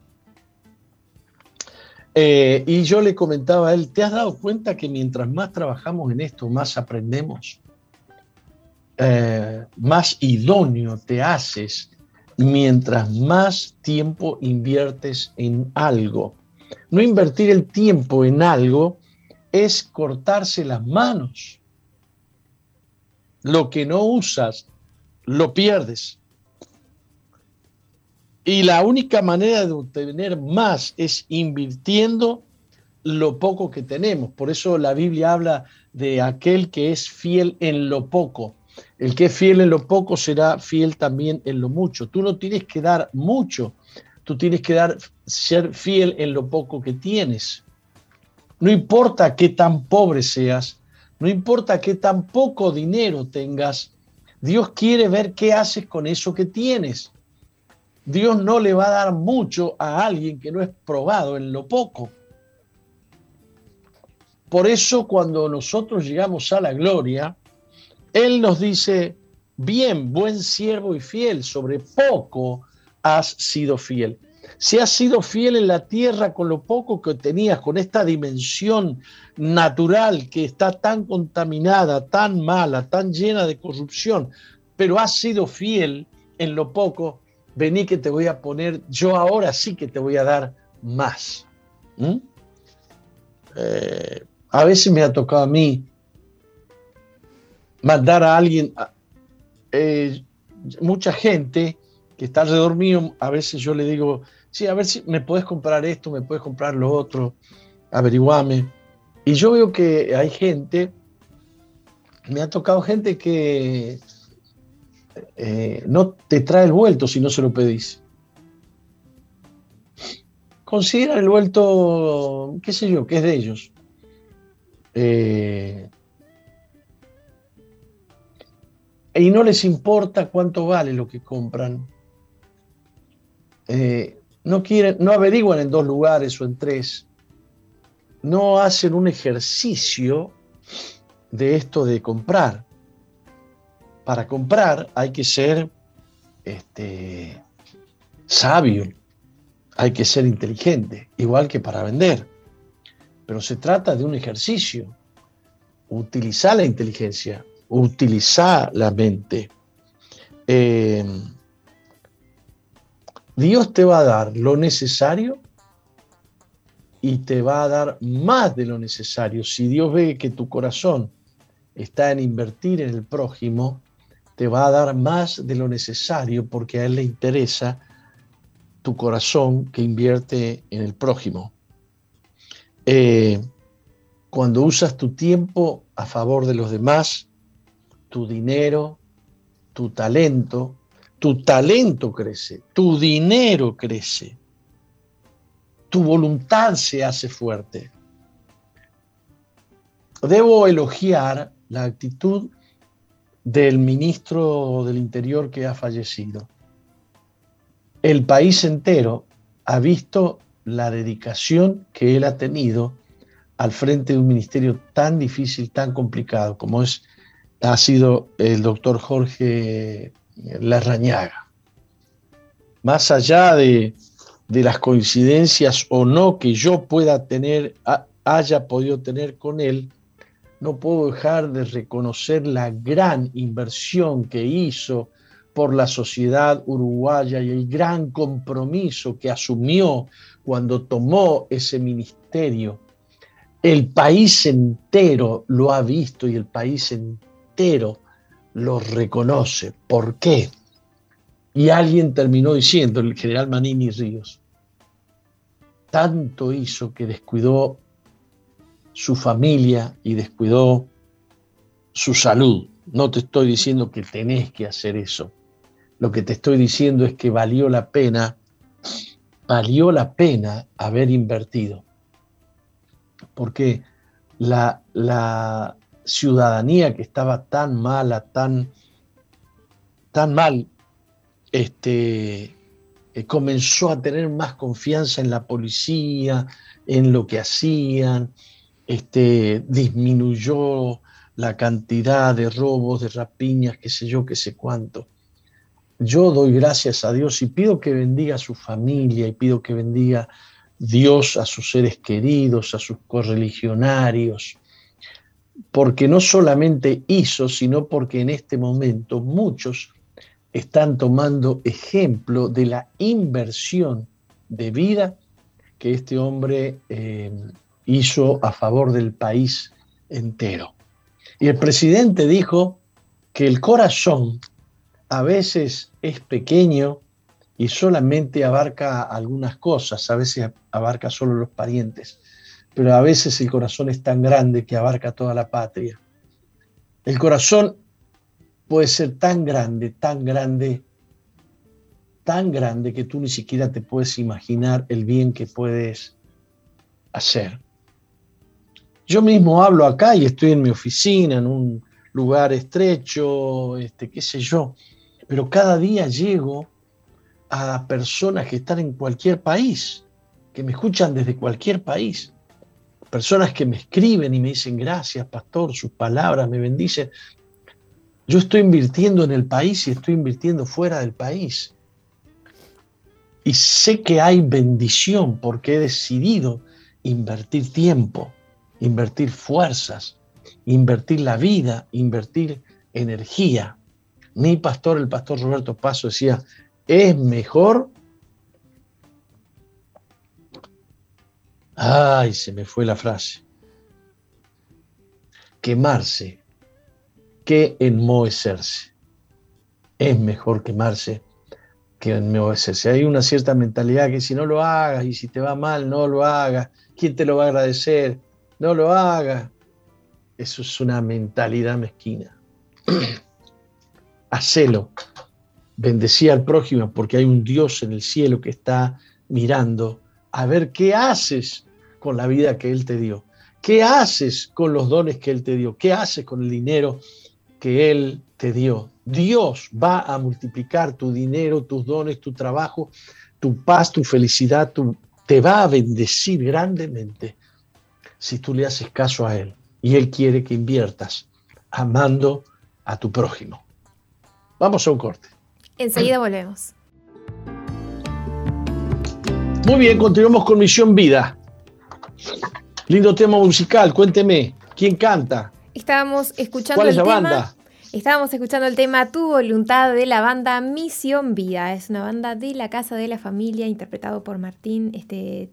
Eh, y yo le comentaba a él, ¿te has dado cuenta que mientras más trabajamos en esto, más aprendemos? Eh, más idóneo te haces mientras más tiempo inviertes en algo. No invertir el tiempo en algo es cortarse las manos. Lo que no usas, lo pierdes. Y la única manera de obtener más es invirtiendo lo poco que tenemos. Por eso la Biblia habla de aquel que es fiel en lo poco. El que es fiel en lo poco será fiel también en lo mucho. Tú no tienes que dar mucho, tú tienes que dar, ser fiel en lo poco que tienes. No importa qué tan pobre seas, no importa qué tan poco dinero tengas, Dios quiere ver qué haces con eso que tienes. Dios no le va a dar mucho a alguien que no es probado en lo poco. Por eso cuando nosotros llegamos a la gloria, él nos dice, bien, buen siervo y fiel, sobre poco has sido fiel. Si has sido fiel en la tierra con lo poco que tenías, con esta dimensión natural que está tan contaminada, tan mala, tan llena de corrupción, pero has sido fiel en lo poco, vení que te voy a poner, yo ahora sí que te voy a dar más. ¿Mm? Eh, a veces me ha tocado a mí mandar a alguien, eh, mucha gente que está alrededor mío, a veces yo le digo, sí, a ver si me puedes comprar esto, me puedes comprar lo otro, averiguame. Y yo veo que hay gente, me ha tocado gente que eh, no te trae el vuelto si no se lo pedís. Considera el vuelto, qué sé yo, que es de ellos. Eh, y no les importa cuánto vale lo que compran. Eh, no, quieren, no averiguan en dos lugares o en tres. No hacen un ejercicio de esto de comprar. Para comprar hay que ser este, sabio, hay que ser inteligente, igual que para vender. Pero se trata de un ejercicio. Utilizar la inteligencia, utilizar la mente. Eh, Dios te va a dar lo necesario y te va a dar más de lo necesario. Si Dios ve que tu corazón está en invertir en el prójimo, te va a dar más de lo necesario porque a Él le interesa tu corazón que invierte en el prójimo. Eh, cuando usas tu tiempo a favor de los demás, tu dinero, tu talento, tu talento crece, tu dinero crece, tu voluntad se hace fuerte. Debo elogiar la actitud del ministro del Interior que ha fallecido. El país entero ha visto la dedicación que él ha tenido al frente de un ministerio tan difícil, tan complicado como es ha sido el doctor Jorge Larrañaga. Más allá de, las coincidencias o no que yo pueda tener, haya podido tener con él, no puedo dejar de reconocer la gran inversión que hizo por la sociedad uruguaya y el gran compromiso que asumió cuando tomó ese ministerio. El país entero lo ha visto y el país entero lo reconoce. ¿Por qué? Y alguien terminó diciendo, el general Manini Ríos, tanto hizo que descuidó su familia y descuidó su salud. No te estoy diciendo que tenés que hacer eso. Lo que te estoy diciendo es que valió la pena, valió la pena haber invertido. Porque la, la, ciudadanía que estaba tan mala, tan, tan mal, este, eh, comenzó a tener más confianza en la policía, en lo que hacían, este, disminuyó la cantidad de robos, de rapiñas, qué sé yo, qué sé cuánto. Yo doy gracias a Dios y pido que bendiga a su familia y pido que bendiga Dios a sus seres queridos, a sus correligionarios, porque no solamente hizo, sino porque en este momento muchos están tomando ejemplo de la inversión de vida que este hombre eh, hizo a favor del país entero. Y el presidente dijo que el corazón a veces es pequeño y solamente abarca algunas cosas, a veces abarca solo los parientes, pero a veces el corazón es tan grande que abarca toda la patria. El corazón puede ser tan grande, tan grande, tan grande que tú ni siquiera te puedes imaginar el bien que puedes hacer. Yo mismo hablo acá y estoy en mi oficina, en un lugar estrecho, este, qué sé yo, pero cada día llego a personas que están en cualquier país, que me escuchan desde cualquier país, personas que me escriben y me dicen gracias, pastor, sus palabras me bendicen. Yo estoy invirtiendo en el país y estoy invirtiendo fuera del país. Y sé que hay bendición porque he decidido invertir tiempo, invertir fuerzas, invertir la vida, invertir energía. Mi pastor, el pastor Roberto Paso, decía, es mejor... Ay, se me fue la frase. Quemarse que enmohecerse. Es mejor quemarse que enmohecerse. Hay una cierta mentalidad que si no lo hagas y si te va mal, no lo hagas. ¿Quién te lo va a agradecer? No lo hagas. Eso es una mentalidad mezquina. <clears throat> Hacelo. Bendecía al prójimo porque hay un Dios en el cielo que está mirando a ver qué haces con la vida que Él te dio. ¿Qué haces con los dones que Él te dio? ¿Qué haces con el dinero que Él te dio. Dios va a multiplicar tu dinero, tus dones, tu trabajo, tu paz, tu felicidad, te va a bendecir grandemente si tú le haces caso a Él. Y Él quiere que inviertas amando a tu prójimo. Vamos a un corte. Enseguida volvemos. Muy bien, continuamos con Misión Vida. Lindo tema musical, cuénteme, ¿quién canta? Estábamos escuchando ¿Cuál es la banda? Estábamos escuchando el tema Tu voluntad de la banda Misión Vida. Es una banda de la Casa de la Familia, interpretado por Martín, este,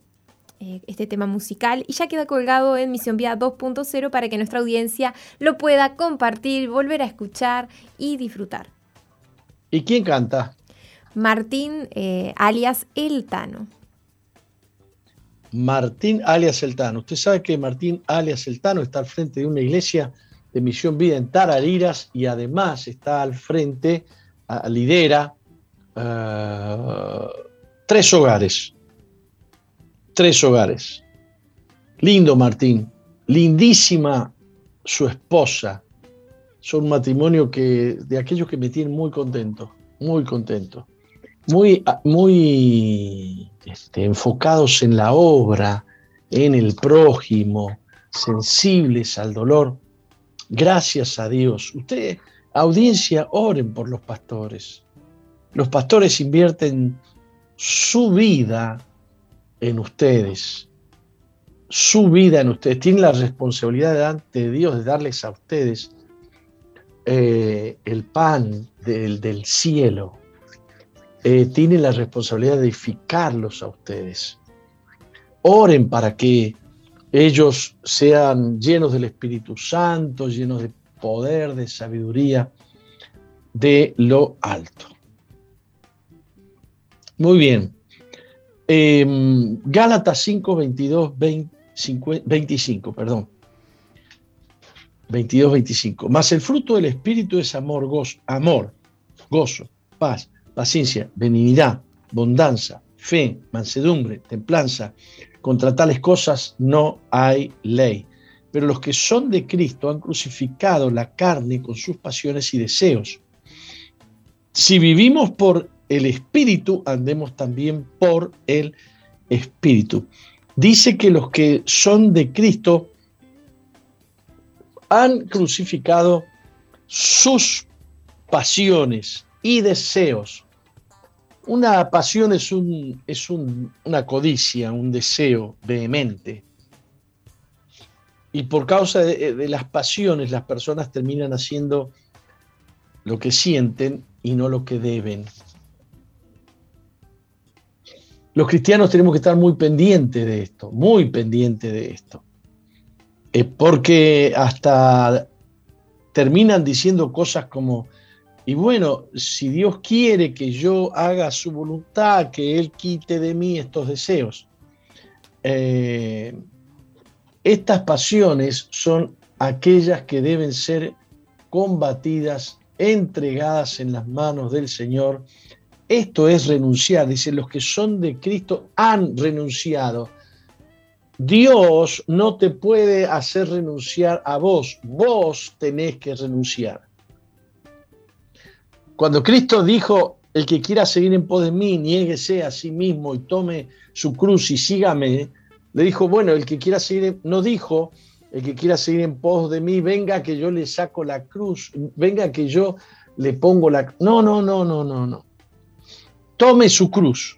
eh, este tema musical. Y ya queda colgado en Misión Vida 2.0 para que nuestra audiencia lo pueda compartir, volver a escuchar y disfrutar. ¿Y quién canta? Martín, eh, alias El Tano. Martín alias El Tano. Usted sabe que Martín alias El Tano está al frente de una iglesia de Misión Vida en Tarariras y además está al frente, lidera eh, tres hogares. Tres hogares. Lindo Martín, lindísima su esposa. Son un matrimonio que, de aquellos que me tienen muy contento, muy contento. Muy, muy este, enfocados en la obra, en el prójimo, sensibles al dolor. Gracias a Dios. Usted, audiencia, oren por los pastores. Los pastores invierten su vida en ustedes. Su vida en ustedes. Tienen la responsabilidad de Dios de darles a ustedes eh, el pan del, del cielo. Eh, tienen la responsabilidad de edificarlos a ustedes. Oren para que ellos sean llenos del Espíritu Santo, llenos de poder, de sabiduría, de lo alto. Muy bien. Em, Gálatas 5, 22, 25, perdón. 22, 25. Mas el fruto del Espíritu es amor, gozo, amor, gozo, paz, paciencia, benignidad, bondanza, fe, mansedumbre, templanza. Contra tales cosas no hay ley. Pero los que son de Cristo han crucificado la carne con sus pasiones y deseos. Si vivimos por el Espíritu, andemos también por el Espíritu. Dice que los que son de Cristo han crucificado sus pasiones y deseos. Una pasión es, un, es una codicia, un deseo vehemente. Y por causa de, de, las pasiones, las personas terminan haciendo lo que sienten y no lo que deben. Los cristianos tenemos que estar muy pendientes de esto, muy pendientes de esto. Eh, porque hasta terminan diciendo cosas como, y bueno, si Dios quiere que yo haga su voluntad, que Él quite de mí estos deseos. Eh, estas pasiones son aquellas que deben ser combatidas, entregadas en las manos del Señor. Esto es renunciar, dice, los que son de Cristo han renunciado Dios no te puede hacer renunciar a vos, vos tenés que renunciar. Cuando Cristo dijo, el que quiera seguir en pos de mí, niéguese a sí mismo y tome su cruz y sígame, le dijo, bueno, el que quiera seguir, no dijo, el que quiera seguir en pos de mí, venga que yo le saco la cruz, venga que yo le pongo la... No, no, no, no, no, no. Tome su cruz,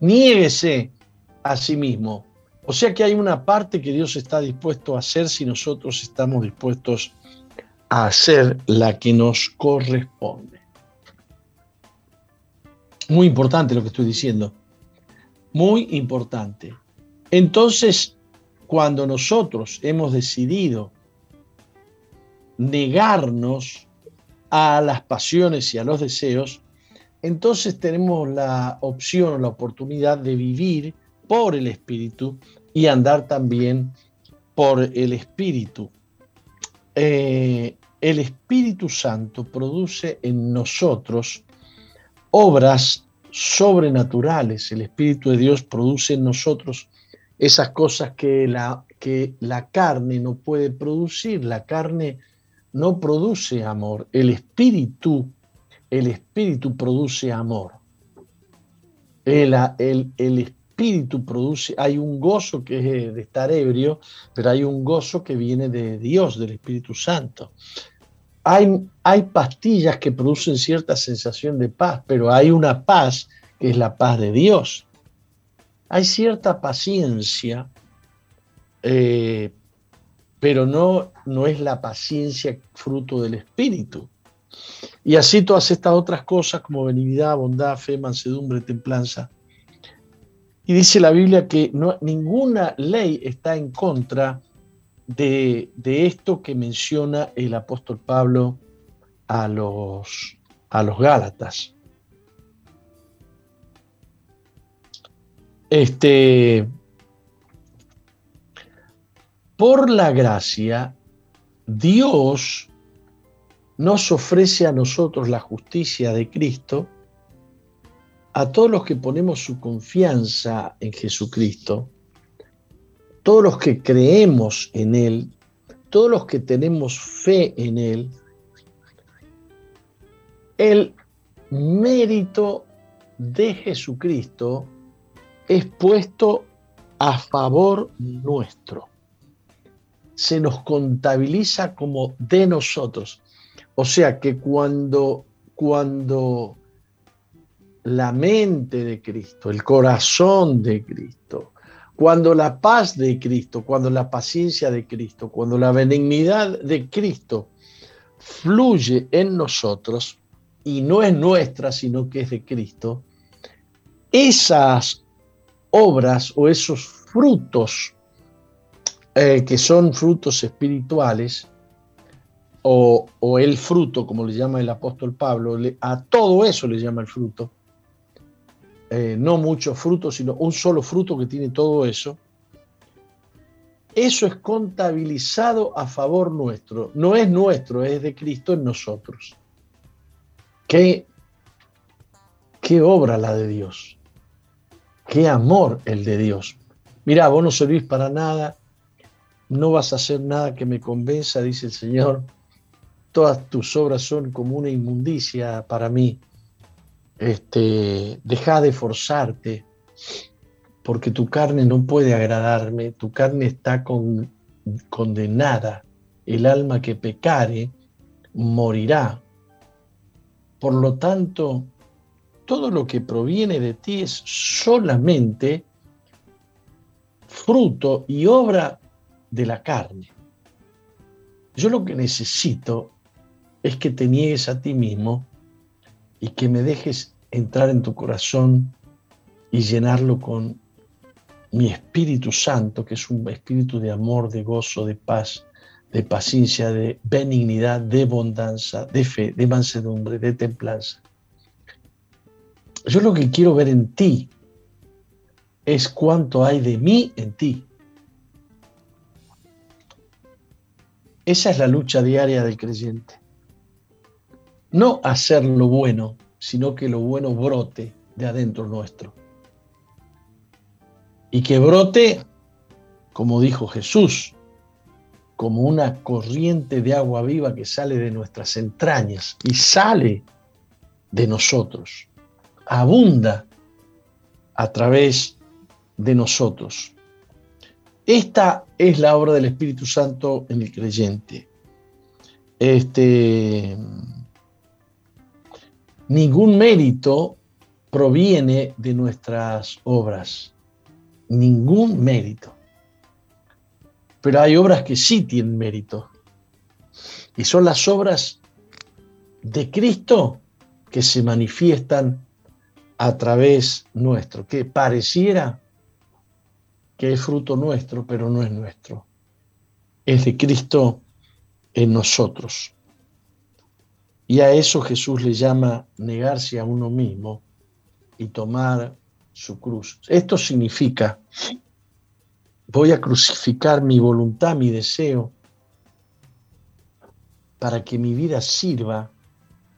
niéguese a sí mismo o sea que hay una parte que Dios está dispuesto a hacer si nosotros estamos dispuestos a hacer la que nos corresponde. Muy importante lo que estoy diciendo. Muy importante. Entonces, cuando nosotros hemos decidido negarnos a las pasiones y a los deseos, entonces tenemos la opción o la oportunidad de vivir por el Espíritu y andar también por el Espíritu. Eh, el Espíritu Santo produce en nosotros obras sobrenaturales. El Espíritu de Dios produce en nosotros esas cosas que la, que la carne no puede producir. La carne no produce amor. El Espíritu, el Espíritu produce amor. El, el, el Espíritu produce, hay un gozo que es de estar ebrio, pero hay un gozo que viene de Dios, del Espíritu Santo. Hay, hay pastillas que producen cierta sensación de paz, pero hay una paz que es la paz de Dios. Hay cierta paciencia, eh, pero no, no es la paciencia fruto del Espíritu. Y así todas estas otras cosas como benignidad, bondad, fe, mansedumbre, templanza, y dice la Biblia que no, ninguna ley está en contra de, esto que menciona el apóstol Pablo a los, a los Gálatas. Este, por la gracia, Dios nos ofrece a nosotros la justicia de Cristo a todos los que ponemos su confianza en Jesucristo, todos los que creemos en Él, todos los que tenemos fe en Él, el mérito de Jesucristo es puesto a favor nuestro. Se nos contabiliza como de nosotros. O sea que cuando, cuando la mente de Cristo, el corazón de Cristo, cuando la paz de Cristo, cuando la paciencia de Cristo, cuando la benignidad de Cristo fluye en nosotros y no es nuestra, sino que es de Cristo, esas obras o esos frutos eh, que son frutos espirituales, o, el fruto, como le llama el apóstol Pablo, a todo eso le llama el fruto, eh, no muchos frutos, sino un solo fruto que tiene todo eso, eso es contabilizado a favor nuestro. No es nuestro, es de Cristo en nosotros. Qué, qué obra la de Dios. Qué amor el de Dios. Mira, vos no servís para nada, no vas a hacer nada que me convenza, dice el Señor. Todas tus obras son como una inmundicia para mí. Este, deja de forzarte, porque tu carne no puede agradarme, tu carne está con, condenada. El alma que pecare morirá. Por lo tanto, todo lo que proviene de ti es solamente fruto y obra de la carne. Yo lo que necesito es que te niegues a ti mismo y que me dejes entrar en tu corazón y llenarlo con mi Espíritu Santo, que es un espíritu de amor, de gozo, de paz, de paciencia, de benignidad, de bondanza, de fe, de mansedumbre, de templanza. Yo lo que quiero ver en ti es cuánto hay de mí en ti. Esa es la lucha diaria del creyente. No hacer lo bueno, sino que lo bueno brote de adentro nuestro. Y que brote, como dijo Jesús, como una corriente de agua viva que sale de nuestras entrañas y sale de nosotros, abunda a través de nosotros. Esta es la obra del Espíritu Santo en el creyente. Este, ningún mérito proviene de nuestras obras. Ningún mérito. Pero hay obras que sí tienen mérito. Y son las obras de Cristo que se manifiestan a través nuestro, que pareciera que es fruto nuestro, pero no es nuestro. Es de Cristo en nosotros. Y a eso Jesús le llama negarse a uno mismo y tomar su cruz. Esto significa, voy a crucificar mi voluntad, mi deseo, para que mi vida sirva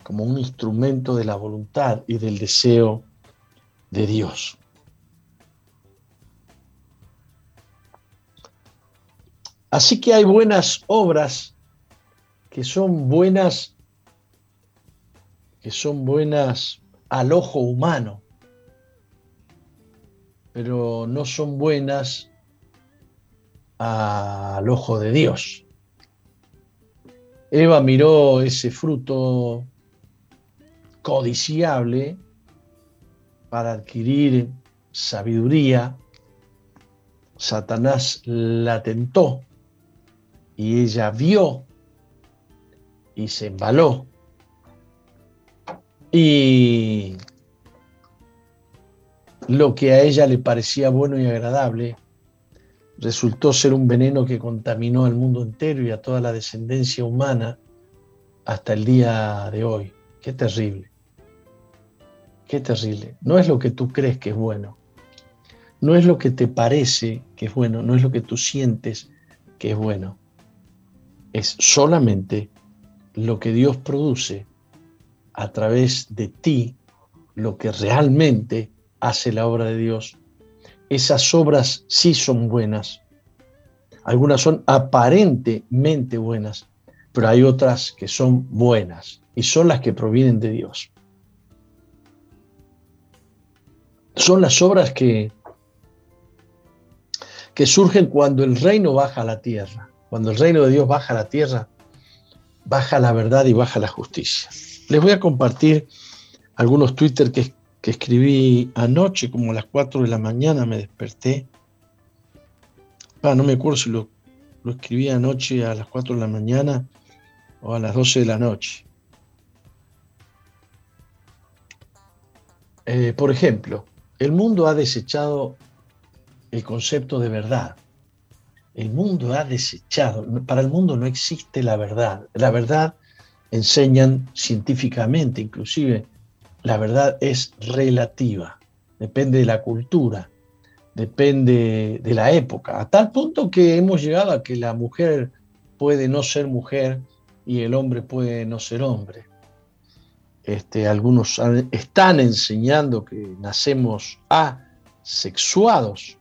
como un instrumento de la voluntad y del deseo de Dios. Así que hay buenas obras que son buenas, que son buenas al ojo humano, pero no son buenas al ojo de Dios. Eva miró ese fruto codiciable para adquirir sabiduría. Satanás la tentó y ella vio y se embaló. Y lo que a ella le parecía bueno y agradable resultó ser un veneno que contaminó al mundo entero y a toda la descendencia humana hasta el día de hoy. Qué terrible. Qué terrible. No es lo que tú crees que es bueno. No es lo que te parece que es bueno. No es lo que tú sientes que es bueno es solamente lo que Dios produce a través de ti, lo que realmente hace la obra de Dios. Esas obras sí son buenas. Algunas son aparentemente buenas, pero hay otras que son buenas y son las que provienen de Dios. Son las obras que, que surgen cuando el reino baja a la tierra. Cuando el reino de Dios baja a la tierra, baja la verdad y baja la justicia. Les voy a compartir algunos Twitter que, escribí anoche, como a las 4 de la mañana me desperté. Ah, no me acuerdo si lo, escribí anoche a las 4 de la mañana o a las 12 de la noche. Eh, por ejemplo, el mundo ha desechado el concepto de verdad. El mundo ha desechado, para el mundo no existe la verdad. La verdad enseñan científicamente, inclusive, la verdad es relativa, depende de la cultura, depende de la época, a tal punto que hemos llegado a que la mujer puede no ser mujer y el hombre puede no ser hombre. Este, algunos están enseñando que nacemos asexuados.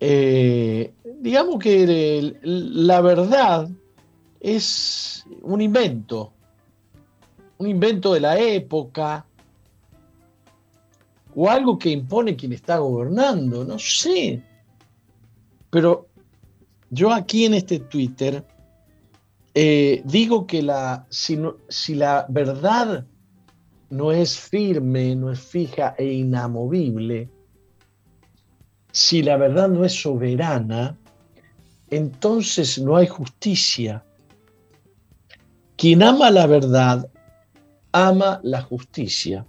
Eh, digamos que la verdad es un invento, un invento de la época, o algo que impone quien está gobernando, no sé. Pero yo aquí en este Twitter eh, digo que la, si, si la verdad no es firme, no es fija e inamovible, si la verdad no es soberana, entonces no hay justicia. Quien ama la verdad, ama la justicia.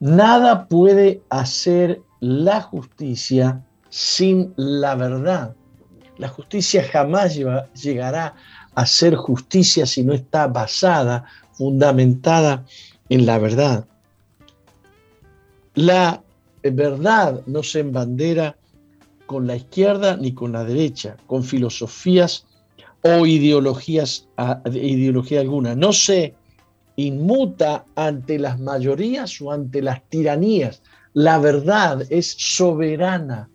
Nada puede hacer la justicia sin la verdad. La justicia jamás llegará a ser justicia si no está basada, fundamentada en la verdad. La verdad no se embandera con la izquierda ni con la derecha, con filosofías o ideologías, ideología alguna. No se inmuta ante las mayorías o ante las tiranías. La verdad es soberana.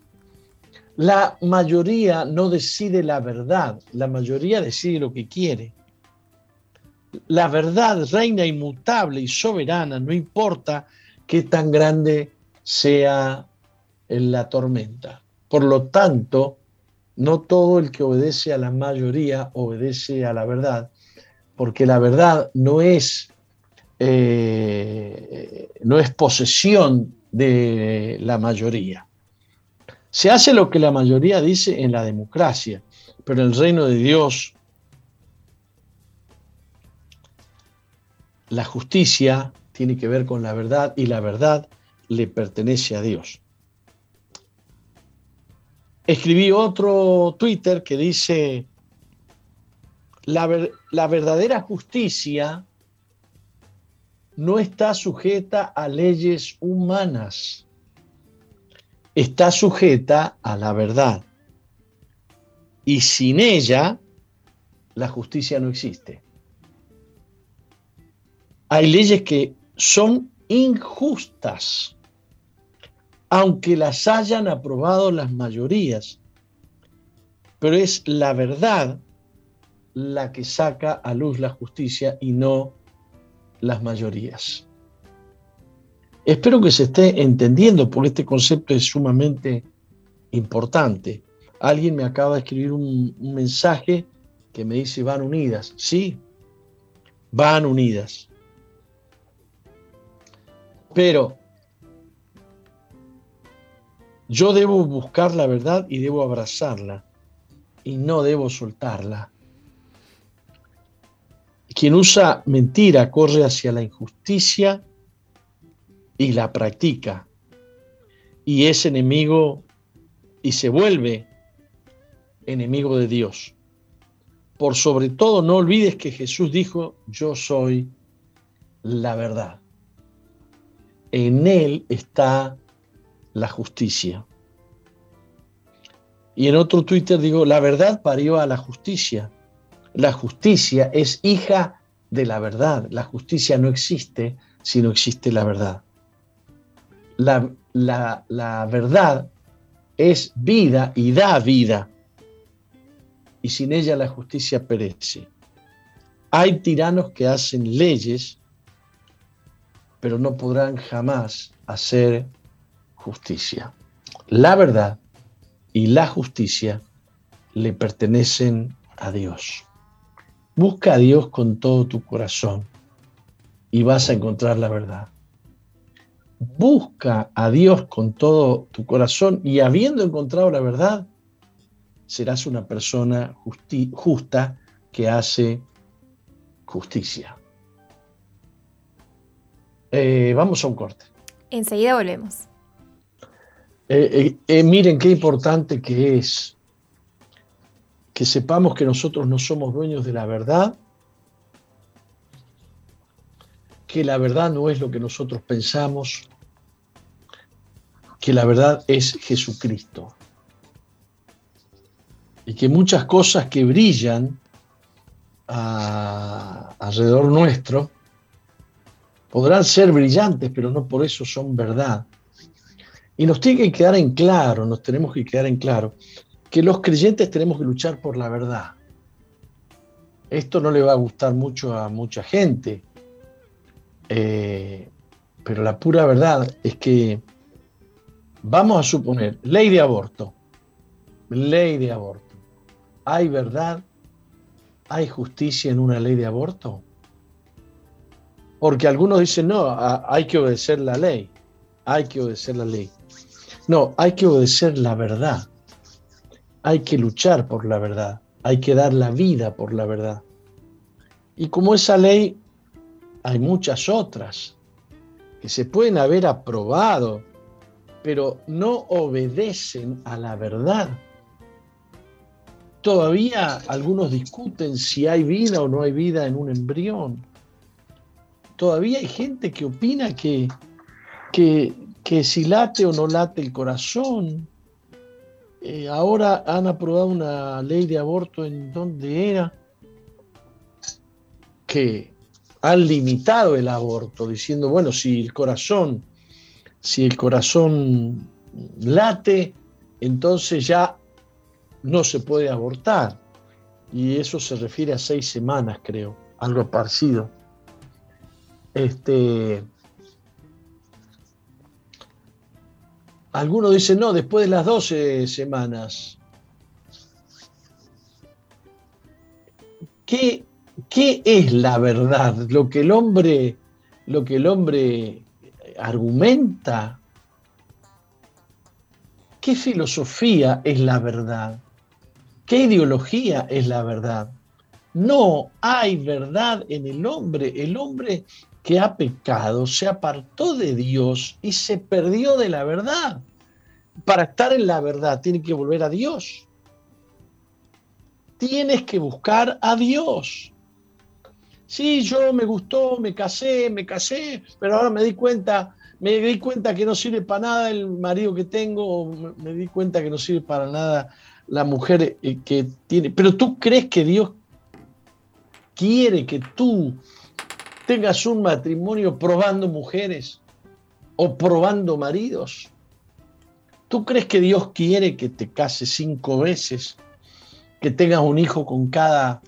La mayoría no decide la verdad, la mayoría decide lo que quiere. La verdad reina inmutable y soberana, no importa qué tan grande sea la tormenta. Por lo tanto, no todo el que obedece a la mayoría obedece a la verdad, porque la verdad no es, eh, no es posesión de la mayoría. Se hace lo que la mayoría dice en la democracia, pero en el reino de Dios, la justicia tiene que ver con la verdad y la verdad le pertenece a Dios. Escribí otro Twitter que dice, la, la verdadera justicia no está sujeta a leyes humanas, está sujeta a la verdad. Y sin ella, la justicia no existe. Hay leyes que son injustas aunque las hayan aprobado las mayorías. Pero es la verdad la que saca a luz la justicia y no las mayorías. Espero que se esté entendiendo porque este concepto es sumamente importante. Alguien me acaba de escribir un, un mensaje que me dice van unidas. Sí, van unidas. Pero yo debo buscar la verdad y debo abrazarla y no debo soltarla. Quien usa mentira corre hacia la injusticia y la practica y es enemigo y se vuelve enemigo de Dios. Por sobre todo no olvides que Jesús dijo, yo soy la verdad. En Él está la justicia. Y en otro Twitter digo, la verdad parió a la justicia. La justicia es hija de la verdad. La justicia no existe si no existe la verdad. La, la verdad es vida y da vida. Y sin ella la justicia perece. Hay tiranos que hacen leyes, pero no podrán jamás hacer justicia. La verdad y la justicia le pertenecen a Dios. Busca a Dios con todo tu corazón y vas a encontrar la verdad. Busca a Dios con todo tu corazón y habiendo encontrado la verdad, serás una persona justa que hace justicia. Eh, vamos a un corte. Enseguida volvemos. Eh, eh, eh, miren qué importante que es que sepamos que nosotros no somos dueños de la verdad, que la verdad no es lo que nosotros pensamos, que la verdad es Jesucristo. Y que muchas cosas que brillan alrededor nuestro podrán ser brillantes, pero no por eso son verdad. Y nos tiene que quedar en claro, nos tenemos que quedar en claro, que los creyentes tenemos que luchar por la verdad. Esto no le va a gustar mucho a mucha gente, eh, pero la pura verdad es que Vamos a suponer, ley de aborto. Ley de aborto. ¿Hay verdad? ¿Hay justicia en una ley de aborto? Porque algunos dicen, no, hay que obedecer la ley. Hay que obedecer la ley. No, hay que obedecer la verdad. Hay que luchar por la verdad. Hay que dar la vida por la verdad. Y como esa ley, hay muchas otras que se pueden haber aprobado, pero no obedecen a la verdad. Todavía algunos discuten si hay vida o no hay vida en un embrión. Todavía hay gente que opina que, que, que si late o no late el corazón. Eh, ahora han aprobado una ley de aborto en donde era que han limitado el aborto, diciendo, bueno, si el corazón, si el corazón late, entonces ya no se puede abortar. Y eso se refiere a seis semanas, creo, algo parecido. Este, algunos dicen, no, después de las 12 semanas. ¿Qué, ¿Qué es la verdad? Lo que el hombre, lo que el hombre argumenta. ¿Qué filosofía es la verdad? ¿Qué ideología es la verdad? No hay verdad en el hombre. El hombre que ha pecado se apartó de Dios y se perdió de la verdad. Para estar en la verdad tiene que volver a Dios. Tienes que buscar a Dios. Sí, yo me gustó, me casé, me casé, pero ahora me di cuenta, me di cuenta que no sirve para nada el marido que tengo, me di cuenta que no sirve para nada la mujer eh, que tiene. Pero tú crees que Dios quiere que tú tengas un matrimonio probando mujeres o probando maridos. ¿Tú crees que Dios quiere que te cases cinco veces, que tengas un hijo con cada,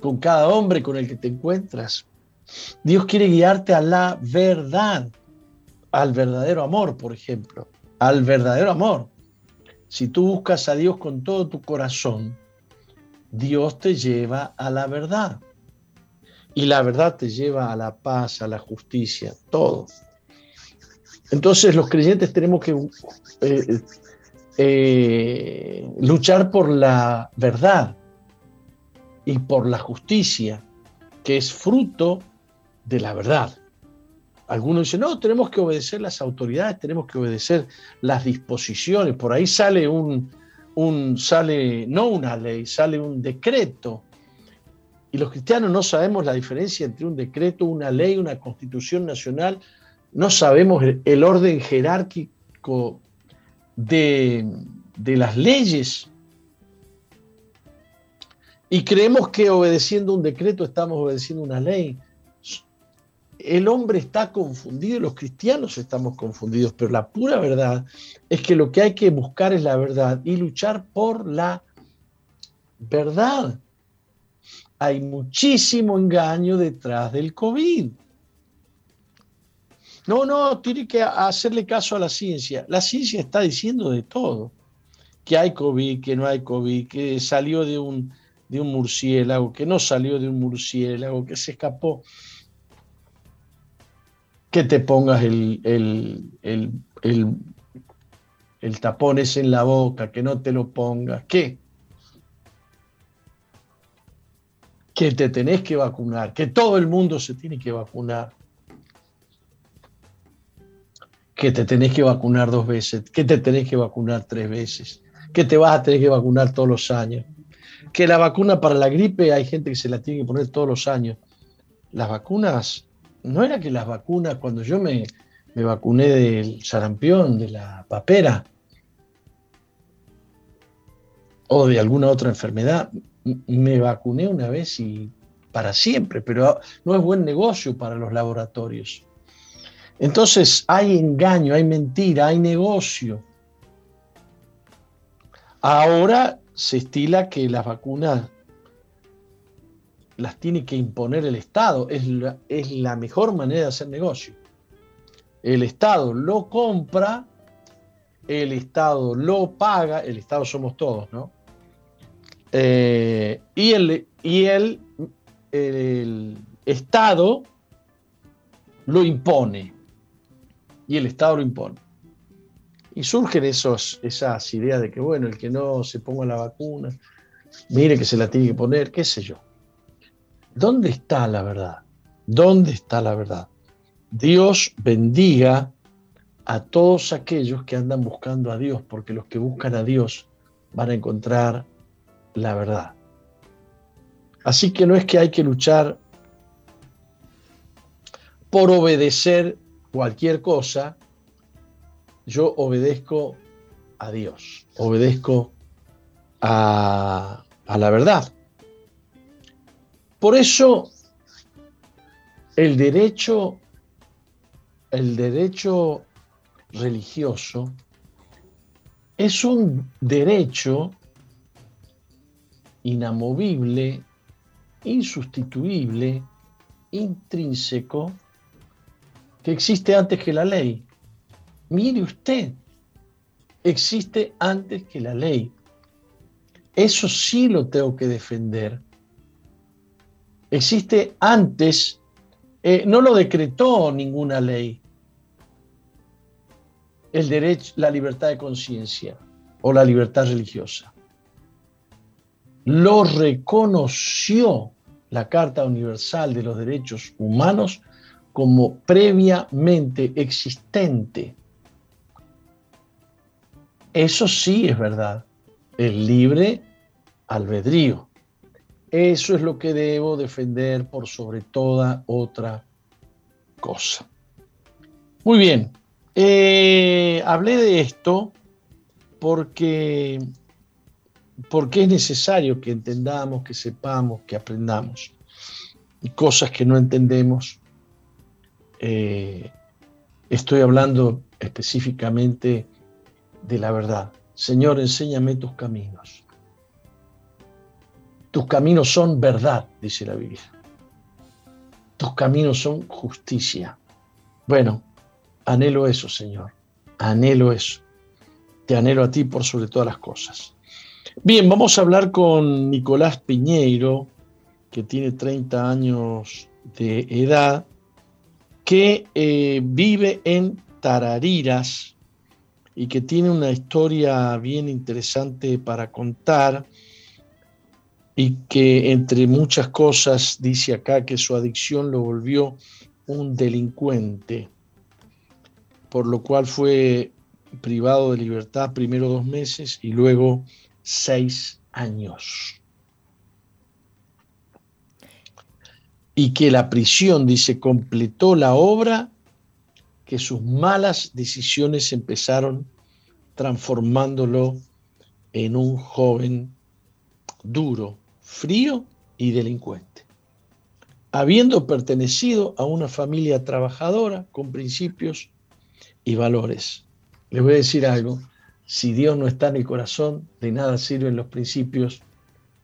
con cada hombre con el que te encuentras? Dios quiere guiarte a la verdad, al verdadero amor, por ejemplo, al verdadero amor. Si tú buscas a Dios con todo tu corazón, Dios te lleva a la verdad. Y la verdad te lleva a la paz, a la justicia, todo. Entonces los creyentes tenemos que eh, eh, luchar por la verdad y por la justicia, que es fruto de la verdad. Algunos dicen, no, tenemos que obedecer las autoridades, tenemos que obedecer las disposiciones. Por ahí sale un, un sale, no una ley, sale un decreto y los cristianos no sabemos la diferencia entre un decreto, una ley, una constitución nacional, no sabemos el, orden jerárquico de, de las leyes. Y creemos que obedeciendo un decreto estamos obedeciendo una ley. El hombre está confundido, los cristianos estamos confundidos, pero la pura verdad es que lo que hay que buscar es la verdad y luchar por la verdad hay muchísimo engaño detrás del COVID. No, no, tiene que hacerle caso a la ciencia. La ciencia está diciendo de todo. Que hay COVID, que no hay COVID, que salió de un, de un murciélago, que no salió de un murciélago, que se escapó. Que te pongas el, el, el, el, el tapón en la boca, que no te lo pongas. ¿Qué? Que te tenés que vacunar, que todo el mundo se tiene que vacunar, que te tenés que vacunar dos veces, que te tenés que vacunar tres veces, que te vas a tener que vacunar todos los años, que la vacuna para la gripe hay gente que se la tiene que poner todos los años. Las vacunas, no era que las vacunas, cuando yo me, me vacuné del sarampión, de la papera, o de alguna otra enfermedad, me vacuné una vez y para siempre, pero no es buen negocio para los laboratorios. Entonces hay engaño, hay mentira, hay negocio. Ahora se estila que las vacunas las tiene que imponer el Estado. Es la, es la mejor manera de hacer negocio. El Estado lo compra el Estado lo paga, el Estado somos todos, ¿no? Eh, y el, y el, el Estado lo impone. Y el Estado lo impone. Y surgen esos, esas ideas de que, bueno, el que no se ponga la vacuna, mire que se la tiene que poner, qué sé yo. ¿Dónde está la verdad? ¿Dónde está la verdad? Dios bendiga a todos aquellos que andan buscando a Dios, porque los que buscan a Dios van a encontrar la verdad. Así que no es que hay que luchar por obedecer cualquier cosa, yo obedezco a Dios, obedezco a, la verdad. Por eso el derecho, el derecho religioso es un derecho inamovible, insustituible, intrínseco, que existe antes que la ley. Mire usted, existe antes que la ley. Eso sí lo tengo que defender. Existe antes, eh, no lo decretó ninguna ley, el derecho, la libertad de conciencia o la libertad religiosa. Lo reconoció la Carta Universal de los Derechos Humanos como previamente existente. Eso sí es verdad, el libre albedrío. Eso es lo que debo defender por sobre toda otra cosa. Muy bien, eh, hablé de esto porque, porque es necesario que entendamos, que sepamos, que aprendamos. Cosas que no entendemos, eh, estoy hablando específicamente de la verdad. Señor, enséñame tus caminos. Tus caminos son verdad, dice la Biblia. Tus caminos son justicia. Bueno, Anhelo eso, Señor. Anhelo eso. Te anhelo a ti por sobre todas las cosas. Bien, vamos a hablar con Nicolás Piñeiro, que tiene 30 años de edad, que eh, vive en Tarariras y que tiene una historia bien interesante para contar y que entre muchas cosas dice acá que su adicción lo volvió un delincuente por lo cual fue privado de libertad primero dos meses y luego seis años. Y que la prisión, dice, completó la obra que sus malas decisiones empezaron transformándolo en un joven duro, frío y delincuente. Habiendo pertenecido a una familia trabajadora con principios y valores. Les voy a decir algo, si Dios no está en el corazón, de nada sirven los principios,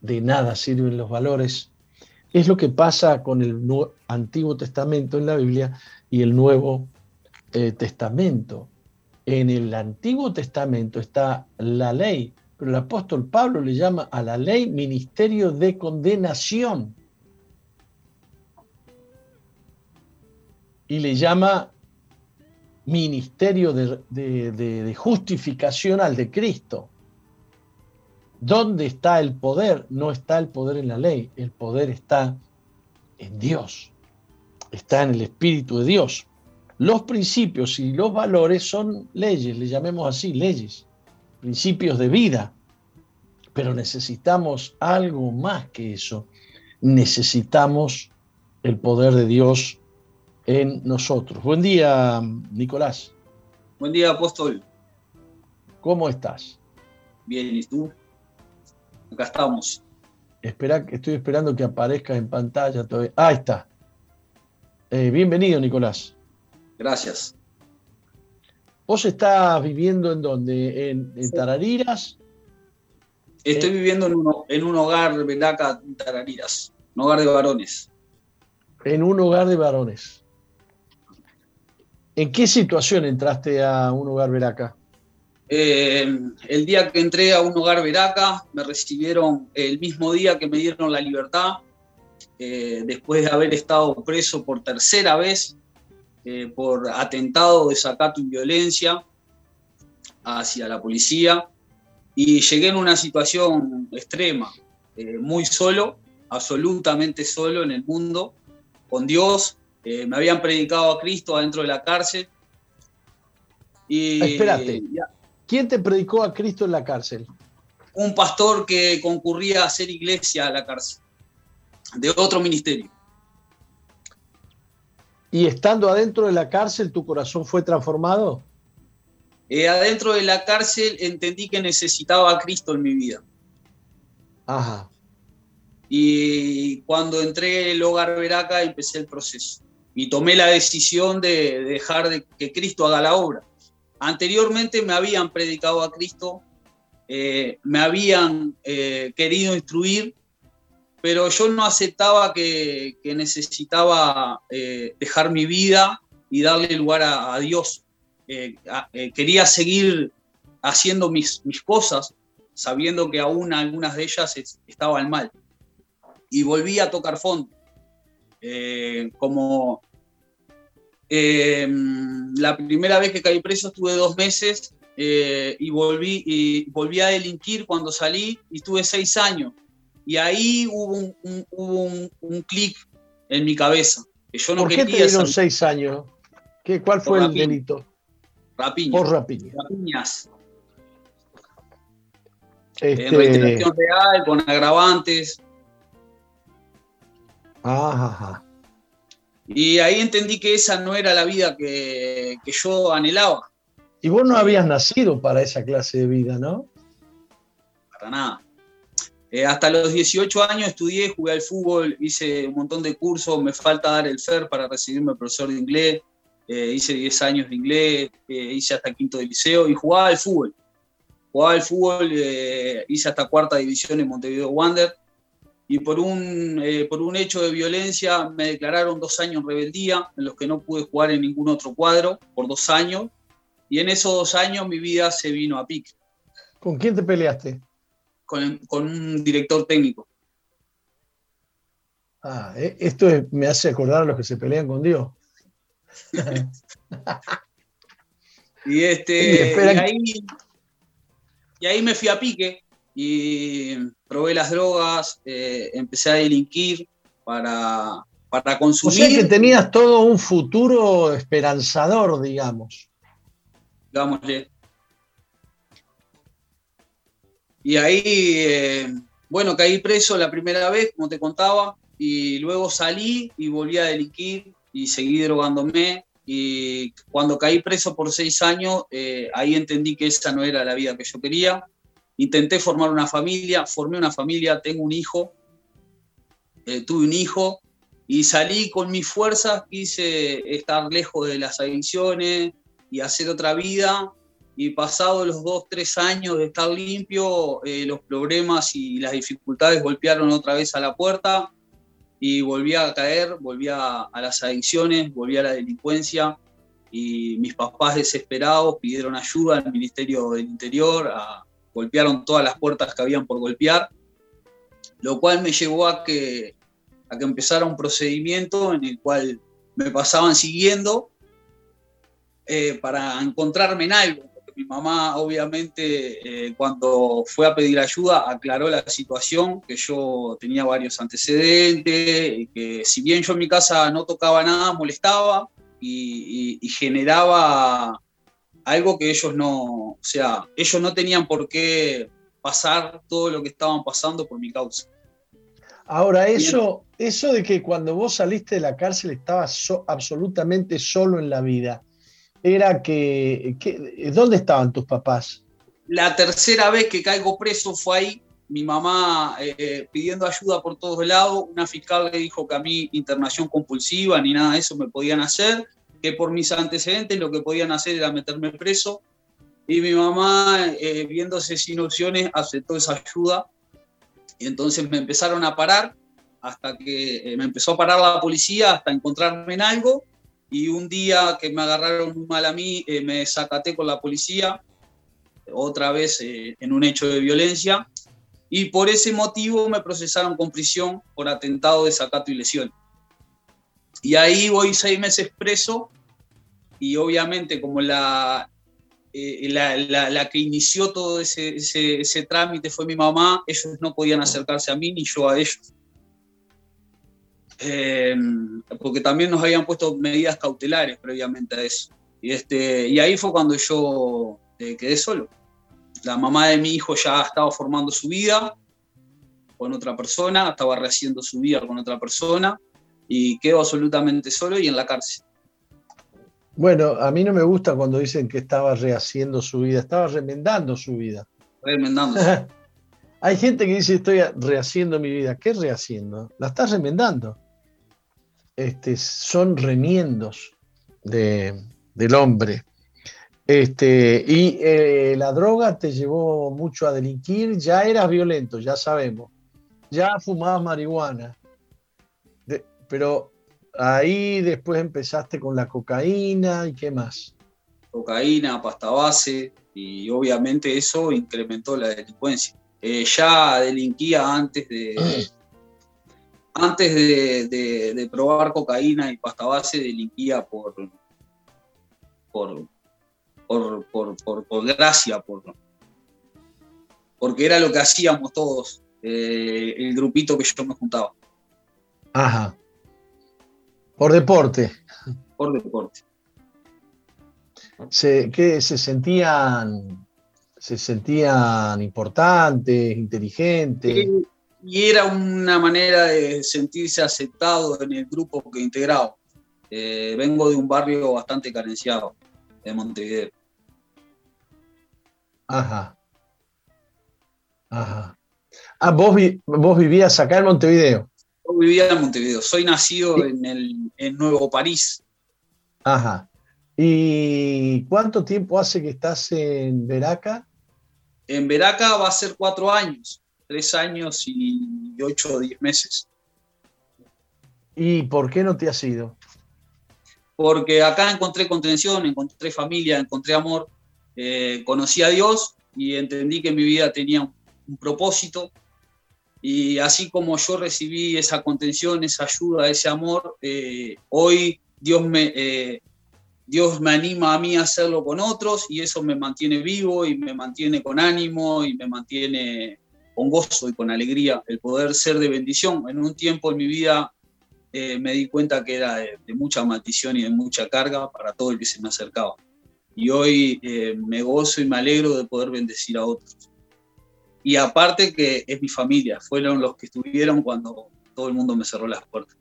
de nada sirven los valores. Es lo que pasa con el Antiguo Testamento en la Biblia y el Nuevo eh, Testamento. En el Antiguo Testamento está la ley, pero el apóstol Pablo le llama a la ley ministerio de condenación. Y le llama ministerio de, justificación al de Cristo. ¿Dónde está el poder? No está el poder en la ley, el poder está en Dios, está en el Espíritu de Dios. Los principios y los valores son leyes, le llamemos así, leyes, principios de vida, pero necesitamos algo más que eso. Necesitamos el poder de Dios en nosotros. Buen día, Nicolás. Buen día, apóstol. ¿Cómo estás? Bien, ¿y tú? Acá estamos. Espera, estoy esperando que aparezca en pantalla todavía. Ahí está. Eh, bienvenido, Nicolás. Gracias. ¿Vos estás viviendo en dónde? ¿En, Tarariras? Estoy eh, viviendo en un, en un hogar, Velaca, en Tarariras. Un hogar de varones. En un hogar de varones. ¿En qué situación entraste a un hogar Veraca? Eh, el día que entré a un hogar Veraca, me recibieron el mismo día que me dieron la libertad, eh, después de haber estado preso por tercera vez eh, por atentado, desacato y violencia hacia la policía. Y llegué en una situación extrema, muy solo, absolutamente solo en el mundo, con Dios. Me habían predicado a Cristo adentro de la cárcel. Y, Espérate. ¿Quién te predicó a Cristo en la cárcel? Un pastor que concurría a hacer iglesia a la cárcel, de otro ministerio. ¿Y estando adentro de la cárcel, tu corazón fue transformado? Eh, adentro de la cárcel entendí que necesitaba a Cristo en mi vida. Ajá. Y cuando entré el hogar Veraca empecé el proceso. Y tomé la decisión de dejar de que Cristo haga la obra. Anteriormente me habían predicado a Cristo, eh, me habían eh, querido instruir, pero yo no aceptaba que, necesitaba eh, dejar mi vida y darle lugar a, Dios. quería seguir haciendo mis, cosas, sabiendo que aún algunas de ellas estaban mal. Y volví a tocar fondo. Como Em, la primera vez que caí preso estuve dos meses eh, y, volví, y volví a delinquir cuando salí y estuve seis años. Y ahí hubo un, un, un, clic en mi cabeza. Que yo no ¿Por qué te dieron seis años? ¿Qué, ¿Cuál fue el delito? Rapiña. Por rapiña. Rapiñas. Este... En reiteración real, con agravantes. Ajá. Y ahí entendí que esa no era la vida que, yo anhelaba. Y vos no habías nacido para esa clase de vida, ¿no? Para nada. Eh, hasta los 18 años estudié, jugué al fútbol, hice un montón de cursos, me falta dar el FER para recibirme profesor de inglés, eh, hice 10 años de inglés, eh, hice hasta quinto de liceo y jugaba al fútbol. Jugaba al fútbol, hice hasta cuarta división en Montevideo Wander y por un, eh, por un hecho de violencia me declararon dos años en rebeldía, en los que no pude jugar en ningún otro cuadro por dos años. Y en esos dos años mi vida se vino a pique. ¿Con quién te peleaste? Con, con un director técnico. Ah, eh, esto me hace acordar a los que se pelean con Dios. <laughs> y, este, <laughs> y, ahí, y ahí me fui a pique y probé las drogas, eh, empecé a delinquir para, para consumir. O sea que tenías todo un futuro esperanzador, digamos. Digámosle. Y ahí, eh, bueno, caí preso la primera vez, como te contaba, y luego salí y volví a delinquir y seguí drogándome. Y cuando caí preso por seis años, eh, ahí entendí que esa no era la vida que yo quería intenté formar una familia, formé una familia, tengo un hijo, eh, tuve un hijo y salí con mis fuerzas, quise estar lejos de las adicciones y hacer otra vida. Y pasado los dos, tres años de estar limpio, eh, los problemas y las dificultades golpearon otra vez a la puerta y volví a caer, volví a, a las adicciones, volví a la delincuencia y mis papás desesperados pidieron ayuda al Ministerio del Interior, a, golpearon todas las puertas que habían por golpear, lo cual me llevó a que, a que empezara un procedimiento en el cual me pasaban siguiendo eh, para encontrarme en algo. Mi mamá, obviamente, eh, cuando fue a pedir ayuda, aclaró la situación, que yo tenía varios antecedentes, que si bien yo en mi casa no tocaba nada, molestaba y generaba algo que ellos no, o sea, ellos no tenían por qué pasar todo lo que estaban pasando por mi causa. Ahora, eso, eso de que cuando vos saliste de la cárcel estabas absolutamente solo en la vida, era que, ¿dónde estaban tus papás? La tercera vez que caigo preso fue ahí, mi mamá eh, pidiendo ayuda por todos lados, una fiscal le dijo que a mí internación compulsiva ni nada de eso me podían hacer, que por mis antecedentes lo que podían hacer era meterme preso. Y mi mamá, eh, viéndose sin opciones, aceptó esa ayuda. Y entonces me empezaron a parar hasta que eh, me empezó a parar la policía hasta encontrarme en algo. Y un día que me agarraron mal a mí, eh, me sacaté con la policía otra vez eh, en un hecho de violencia y por ese motivo me procesaron con prisión por atentado, desacato y lesión. Y ahí voy seis meses preso y obviamente como la, eh, la, que inició todo ese, ese, trámite fue mi mamá, ellos no podían acercarse a mí ni yo a ellos. Em, porque también nos habían puesto medidas cautelares previamente a eso. Y, este, y ahí fue cuando yo eh, quedé solo. La mamá de mi hijo ya estaba formando su vida con otra persona, estaba rehaciendo su vida con otra persona y quedó absolutamente solo y en la cárcel. Bueno, a mí no me gusta cuando dicen que estaba rehaciendo su vida, estaba remendando su vida. Remendando. <laughs> Hay gente que dice estoy rehaciendo mi vida. ¿Qué rehaciendo? La estás remendando. Este, son remiendos de, del hombre. Este, y eh, la droga te llevó mucho a delinquir, ya eras violento, ya sabemos. Ya fumabas marihuana. pero ahí después empezaste con la cocaína y qué más. Cocaína, pasta base, y obviamente eso incrementó la delincuencia. Eh, ya delinquía antes de. <clears throat> antes de, probar cocaína y pasta base, delinquía por, por, por, gracia, por, porque era lo que hacíamos todos, eh, el grupito que yo me juntaba. Ajá. Por deporte. Por deporte. Se, que se sentían se sentían importantes, inteligentes. Y, era una manera de sentirse aceptado en el grupo que integraba. Eh, vengo de un barrio bastante carenciado de Montevideo. Ajá. Ajá. Ah, vos, vos vivías acá en Montevideo. Yo vivía en Montevideo. Soy nacido en, el, Nuevo París. Ajá. ¿Y cuánto tiempo hace que estás en Veraca? En Veraca va a ser cuatro años, tres años y ocho o diez meses. ¿Y por qué no te has ido? porque acá encontré contención, encontré familia, encontré amor, eh, conocí a Dios y entendí que mi vida tenía un, propósito. Y así como yo recibí esa contención, esa ayuda, ese amor, eh, hoy Dios me, eh, Dios me anima a mí a hacerlo con otros y eso me mantiene vivo y me mantiene con ánimo y me mantiene con gozo y con alegría el poder ser de bendición. En un tiempo en mi vida eh, me di cuenta que era de, mucha maldición y de mucha carga para todo el que se me acercaba. Y hoy me gozo y me alegro de poder bendecir a otros. Y aparte que es mi familia, fueron los que estuvieron cuando todo el mundo me cerró las puertas.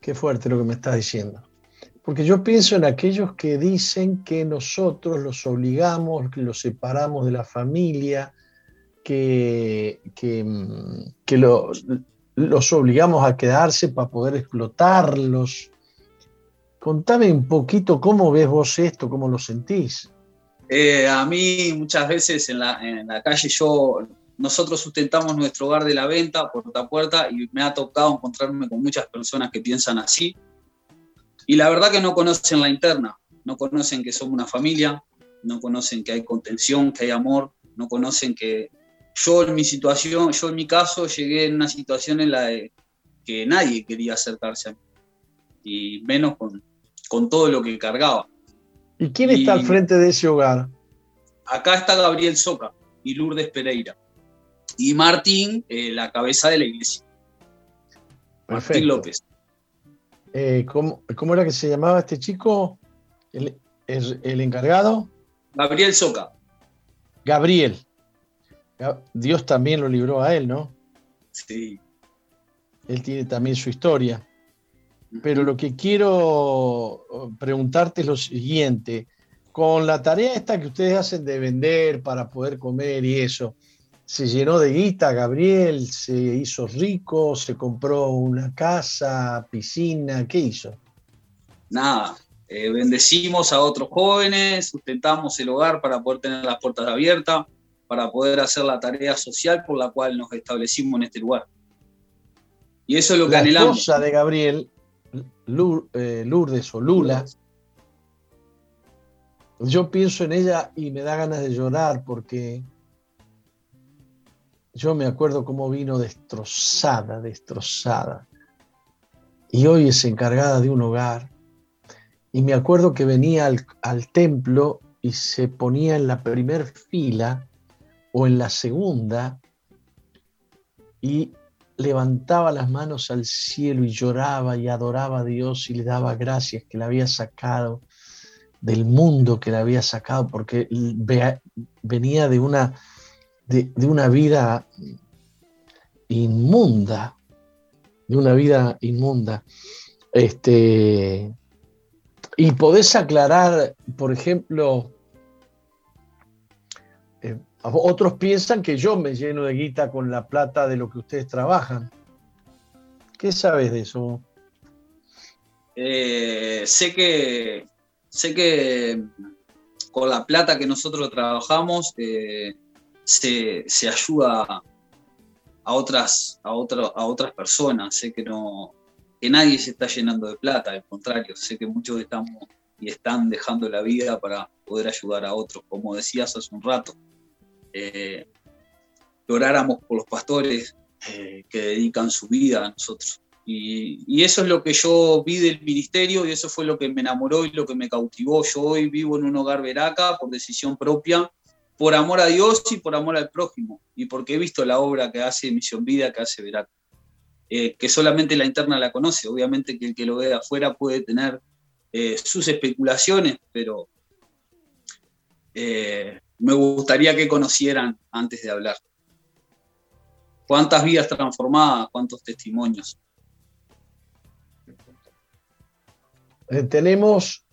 Qué fuerte lo que me estás diciendo. Porque yo pienso en aquellos que dicen que nosotros los obligamos, que los separamos de la familia, que, que, lo, los obligamos a quedarse para poder explotarlos. Contame un poquito cómo ves vos esto, cómo lo sentís. Eh, a mí muchas veces en la, en la, calle yo, nosotros sustentamos nuestro hogar de la venta puerta a puerta y me ha tocado encontrarme con muchas personas que piensan así. Y la verdad que no conocen la interna, no conocen que somos una familia, no conocen que hay contención, que hay amor, no conocen que yo en mi situación, yo en mi caso llegué en una situación en la que nadie quería acercarse a mí, y menos con, con todo lo que cargaba. ¿Y quién está al frente de ese hogar? Acá está Gabriel Soca y Lourdes Pereira. Y Martín, eh, la cabeza de la iglesia. Martín López. Eh, ¿cómo, era que se llamaba este chico? el, el encargado? Gabriel Soca. Gabriel. Dios también lo libró a él, ¿no? Sí. Él tiene también su historia. Pero lo que quiero oh, preguntarte es lo siguiente. Con la tarea esta que ustedes hacen de vender para poder comer y eso, se llenó de guita, Gabriel, se hizo rico, se compró una casa, piscina, ¿qué hizo? Nada, eh, bendecimos a otros jóvenes, sustentamos el hogar para poder tener las puertas abiertas, para poder hacer la tarea social por la cual nos establecimos en este lugar. Y eso es lo que la anhelamos. esposa de Gabriel, Lourdes o Lula, yo pienso en ella y me da ganas de llorar porque yo me acuerdo cómo vino destrozada, destrozada. Y hoy es encargada de un hogar. Y me acuerdo que venía al, al templo y se ponía en la primer fila o en la segunda y levantaba las manos al cielo y lloraba y adoraba a Dios y le daba gracias que la había sacado del mundo que la había sacado, porque venía de una, de, una vida inmunda, de una vida inmunda. Este, y podés aclarar, por ejemplo, otros piensan que yo me lleno de guita con la plata de lo que ustedes trabajan. ¿Qué sabes de eso? Eh, sé que sé que con la plata que nosotros trabajamos eh, se, ayuda a otras, a, a otras personas. Sé que, no, que nadie se está llenando de plata, al contrario, sé que muchos estamos y están dejando la vida para poder ayudar a otros. Como decías hace un rato, eh, por los pastores eh, que dedican su vida a nosotros. Y, eso es lo que yo vi del ministerio y eso fue lo que me enamoró y lo que me cautivó. Yo hoy vivo en un hogar veraca por decisión propia, por amor a Dios y por amor al prójimo, y porque he visto la obra que hace Misión Vida, que hace Veraca. Eh, que solamente la interna la conoce. Obviamente que el que lo ve afuera puede tener eh, sus especulaciones, pero eh, me gustaría que conocieran antes de hablar. ¿Cuántas vidas transformadas? ¿Cuántos testimonios? Eh, tenemos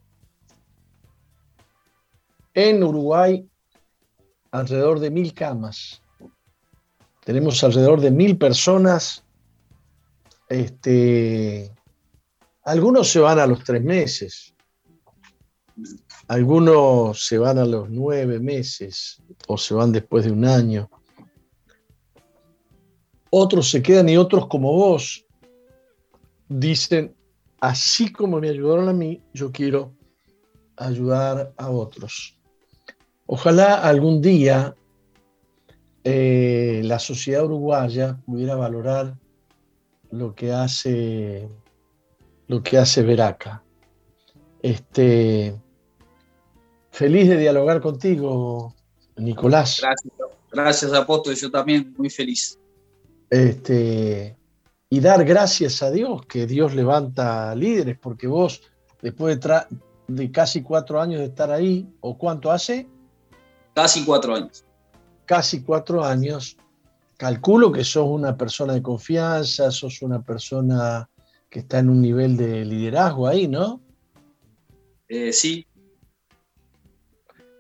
en Uruguay alrededor de mil camas. Tenemos alrededor de mil personas. Este, algunos se van a los tres meses, algunos se van a los nueve meses o se van después de un año. Otros se quedan y otros como vos dicen, así como me ayudaron a mí, yo quiero ayudar a otros. Ojalá algún día eh, la sociedad uruguaya pudiera valorar lo que hace lo que hace Veraca. Este, feliz de dialogar contigo, Nicolás. Gracias, gracias apóstol, yo también muy feliz. Este, y dar gracias a Dios que Dios levanta líderes, porque vos, después de, de, casi cuatro años de estar ahí, ¿o cuánto hace? Casi cuatro años. Casi cuatro años. Calculo que sos una persona de confianza, sos una persona que está en un nivel de liderazgo ahí, ¿no? Eh, sí.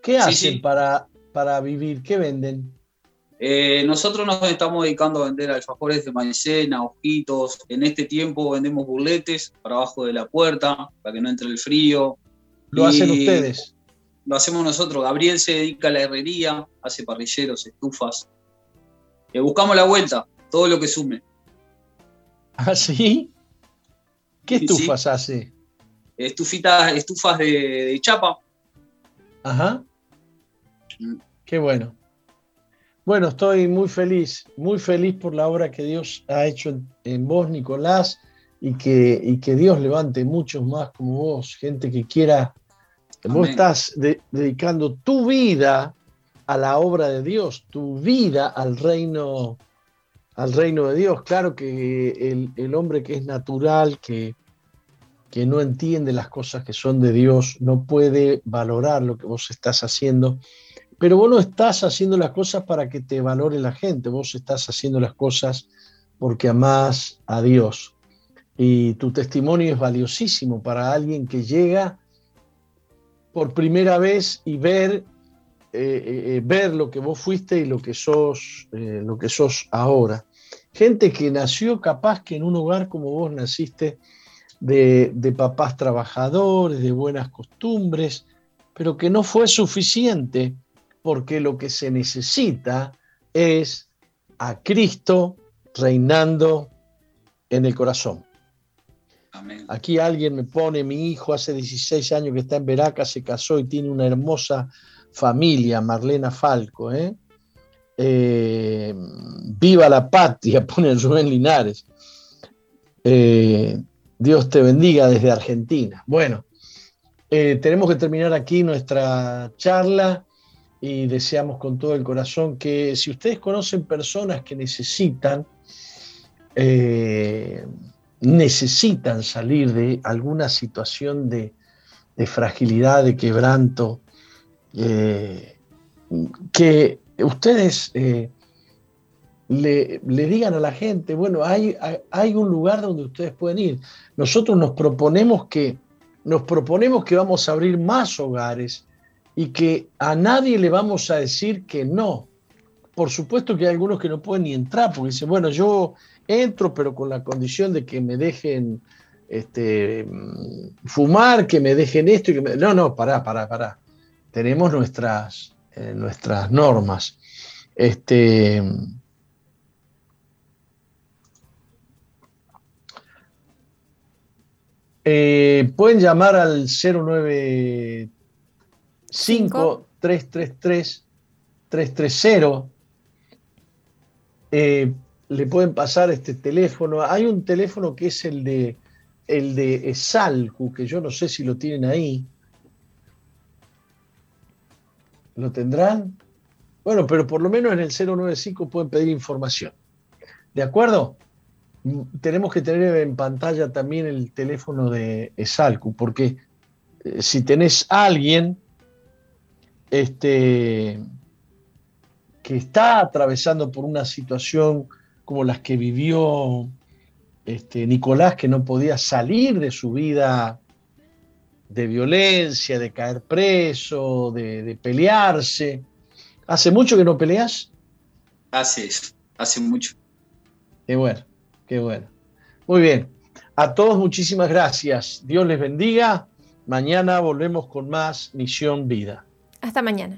¿Qué hacen Para, para vivir? ¿Qué venden? Eh, nosotros nos estamos dedicando a vender alfajores de maicena, ojitos. En este tiempo vendemos burletes para abajo de la puerta, para que no entre el frío. ¿Lo hacen ustedes? Lo hacemos nosotros. Gabriel se dedica a la herrería, hace parrilleros, estufas. Eh, buscamos la vuelta, todo lo que sume. <laughs> ¿Ah, sí? ¿Qué estufas hace? Estufitas, estufas de, de chapa. Ajá. Qué bueno. Bueno, estoy muy feliz, muy feliz por la obra que Dios ha hecho en, vos, Nicolás, y que, y que Dios levante muchos más como vos, gente que quiera. Vos estás dedicando tu vida a la obra de Dios, tu vida al reino, al reino de Dios. Claro que el, hombre que es natural, que, que no entiende las cosas que son de Dios, no puede valorar lo que vos estás haciendo pero vos no estás haciendo las cosas para que te valore la gente, vos estás haciendo las cosas porque amás a Dios. Y tu testimonio es valiosísimo para alguien que llega por primera vez y ver, eh, eh, eh, ver lo que vos fuiste y lo que sos, lo que sos ahora. Gente que nació capaz que en un hogar como vos naciste, de, de papás trabajadores, de buenas costumbres, pero que no fue suficiente porque lo que se necesita es a Cristo reinando en el corazón. Aquí alguien me pone, mi hijo hace 16 años que está en Veraca, se casó y tiene una hermosa familia, Marlena Falco. ¿eh? Eh, viva la patria, <laughs> pone Rubén Linares. Eh, Dios te bendiga desde Argentina. Bueno, tenemos que terminar aquí nuestra charla y deseamos con todo el corazón que si ustedes conocen personas que necesitan, necesitan salir de alguna situación de, fragilidad, de quebranto, eh, que ustedes eh, le, digan a la gente, bueno, hay, hay, un lugar donde ustedes pueden ir. Nosotros nos proponemos que nos proponemos que vamos a abrir más hogares y que a nadie le vamos a decir que no. Por supuesto que hay algunos que no pueden ni entrar porque dicen, bueno, yo entro, pero con la condición de que me dejen este, fumar, que me dejen esto y que No, no, pará, pará, pará. Tenemos nuestras, eh, nuestras normas. Este, eh, pueden llamar al 095 333 330 eh, le pueden pasar este teléfono. Hay un teléfono que es el de el de Salcu, que yo no sé si lo tienen ahí. ¿Lo tendrán? Bueno, pero por lo menos en el 095 pueden pedir información. ¿De acuerdo? Tenemos que tener en pantalla también el teléfono de Esalcu, porque eh, si tenés a alguien este, que está atravesando por una situación como las que vivió este, Nicolás, que no podía salir de su vida de violencia, de caer preso, de, pelearse. ¿Hace mucho que no peleas? Hace, hace mucho. Qué bueno, qué bueno. Muy bien. A todos muchísimas gracias. Dios les bendiga. Mañana volvemos con más Misión Vida. Hasta mañana.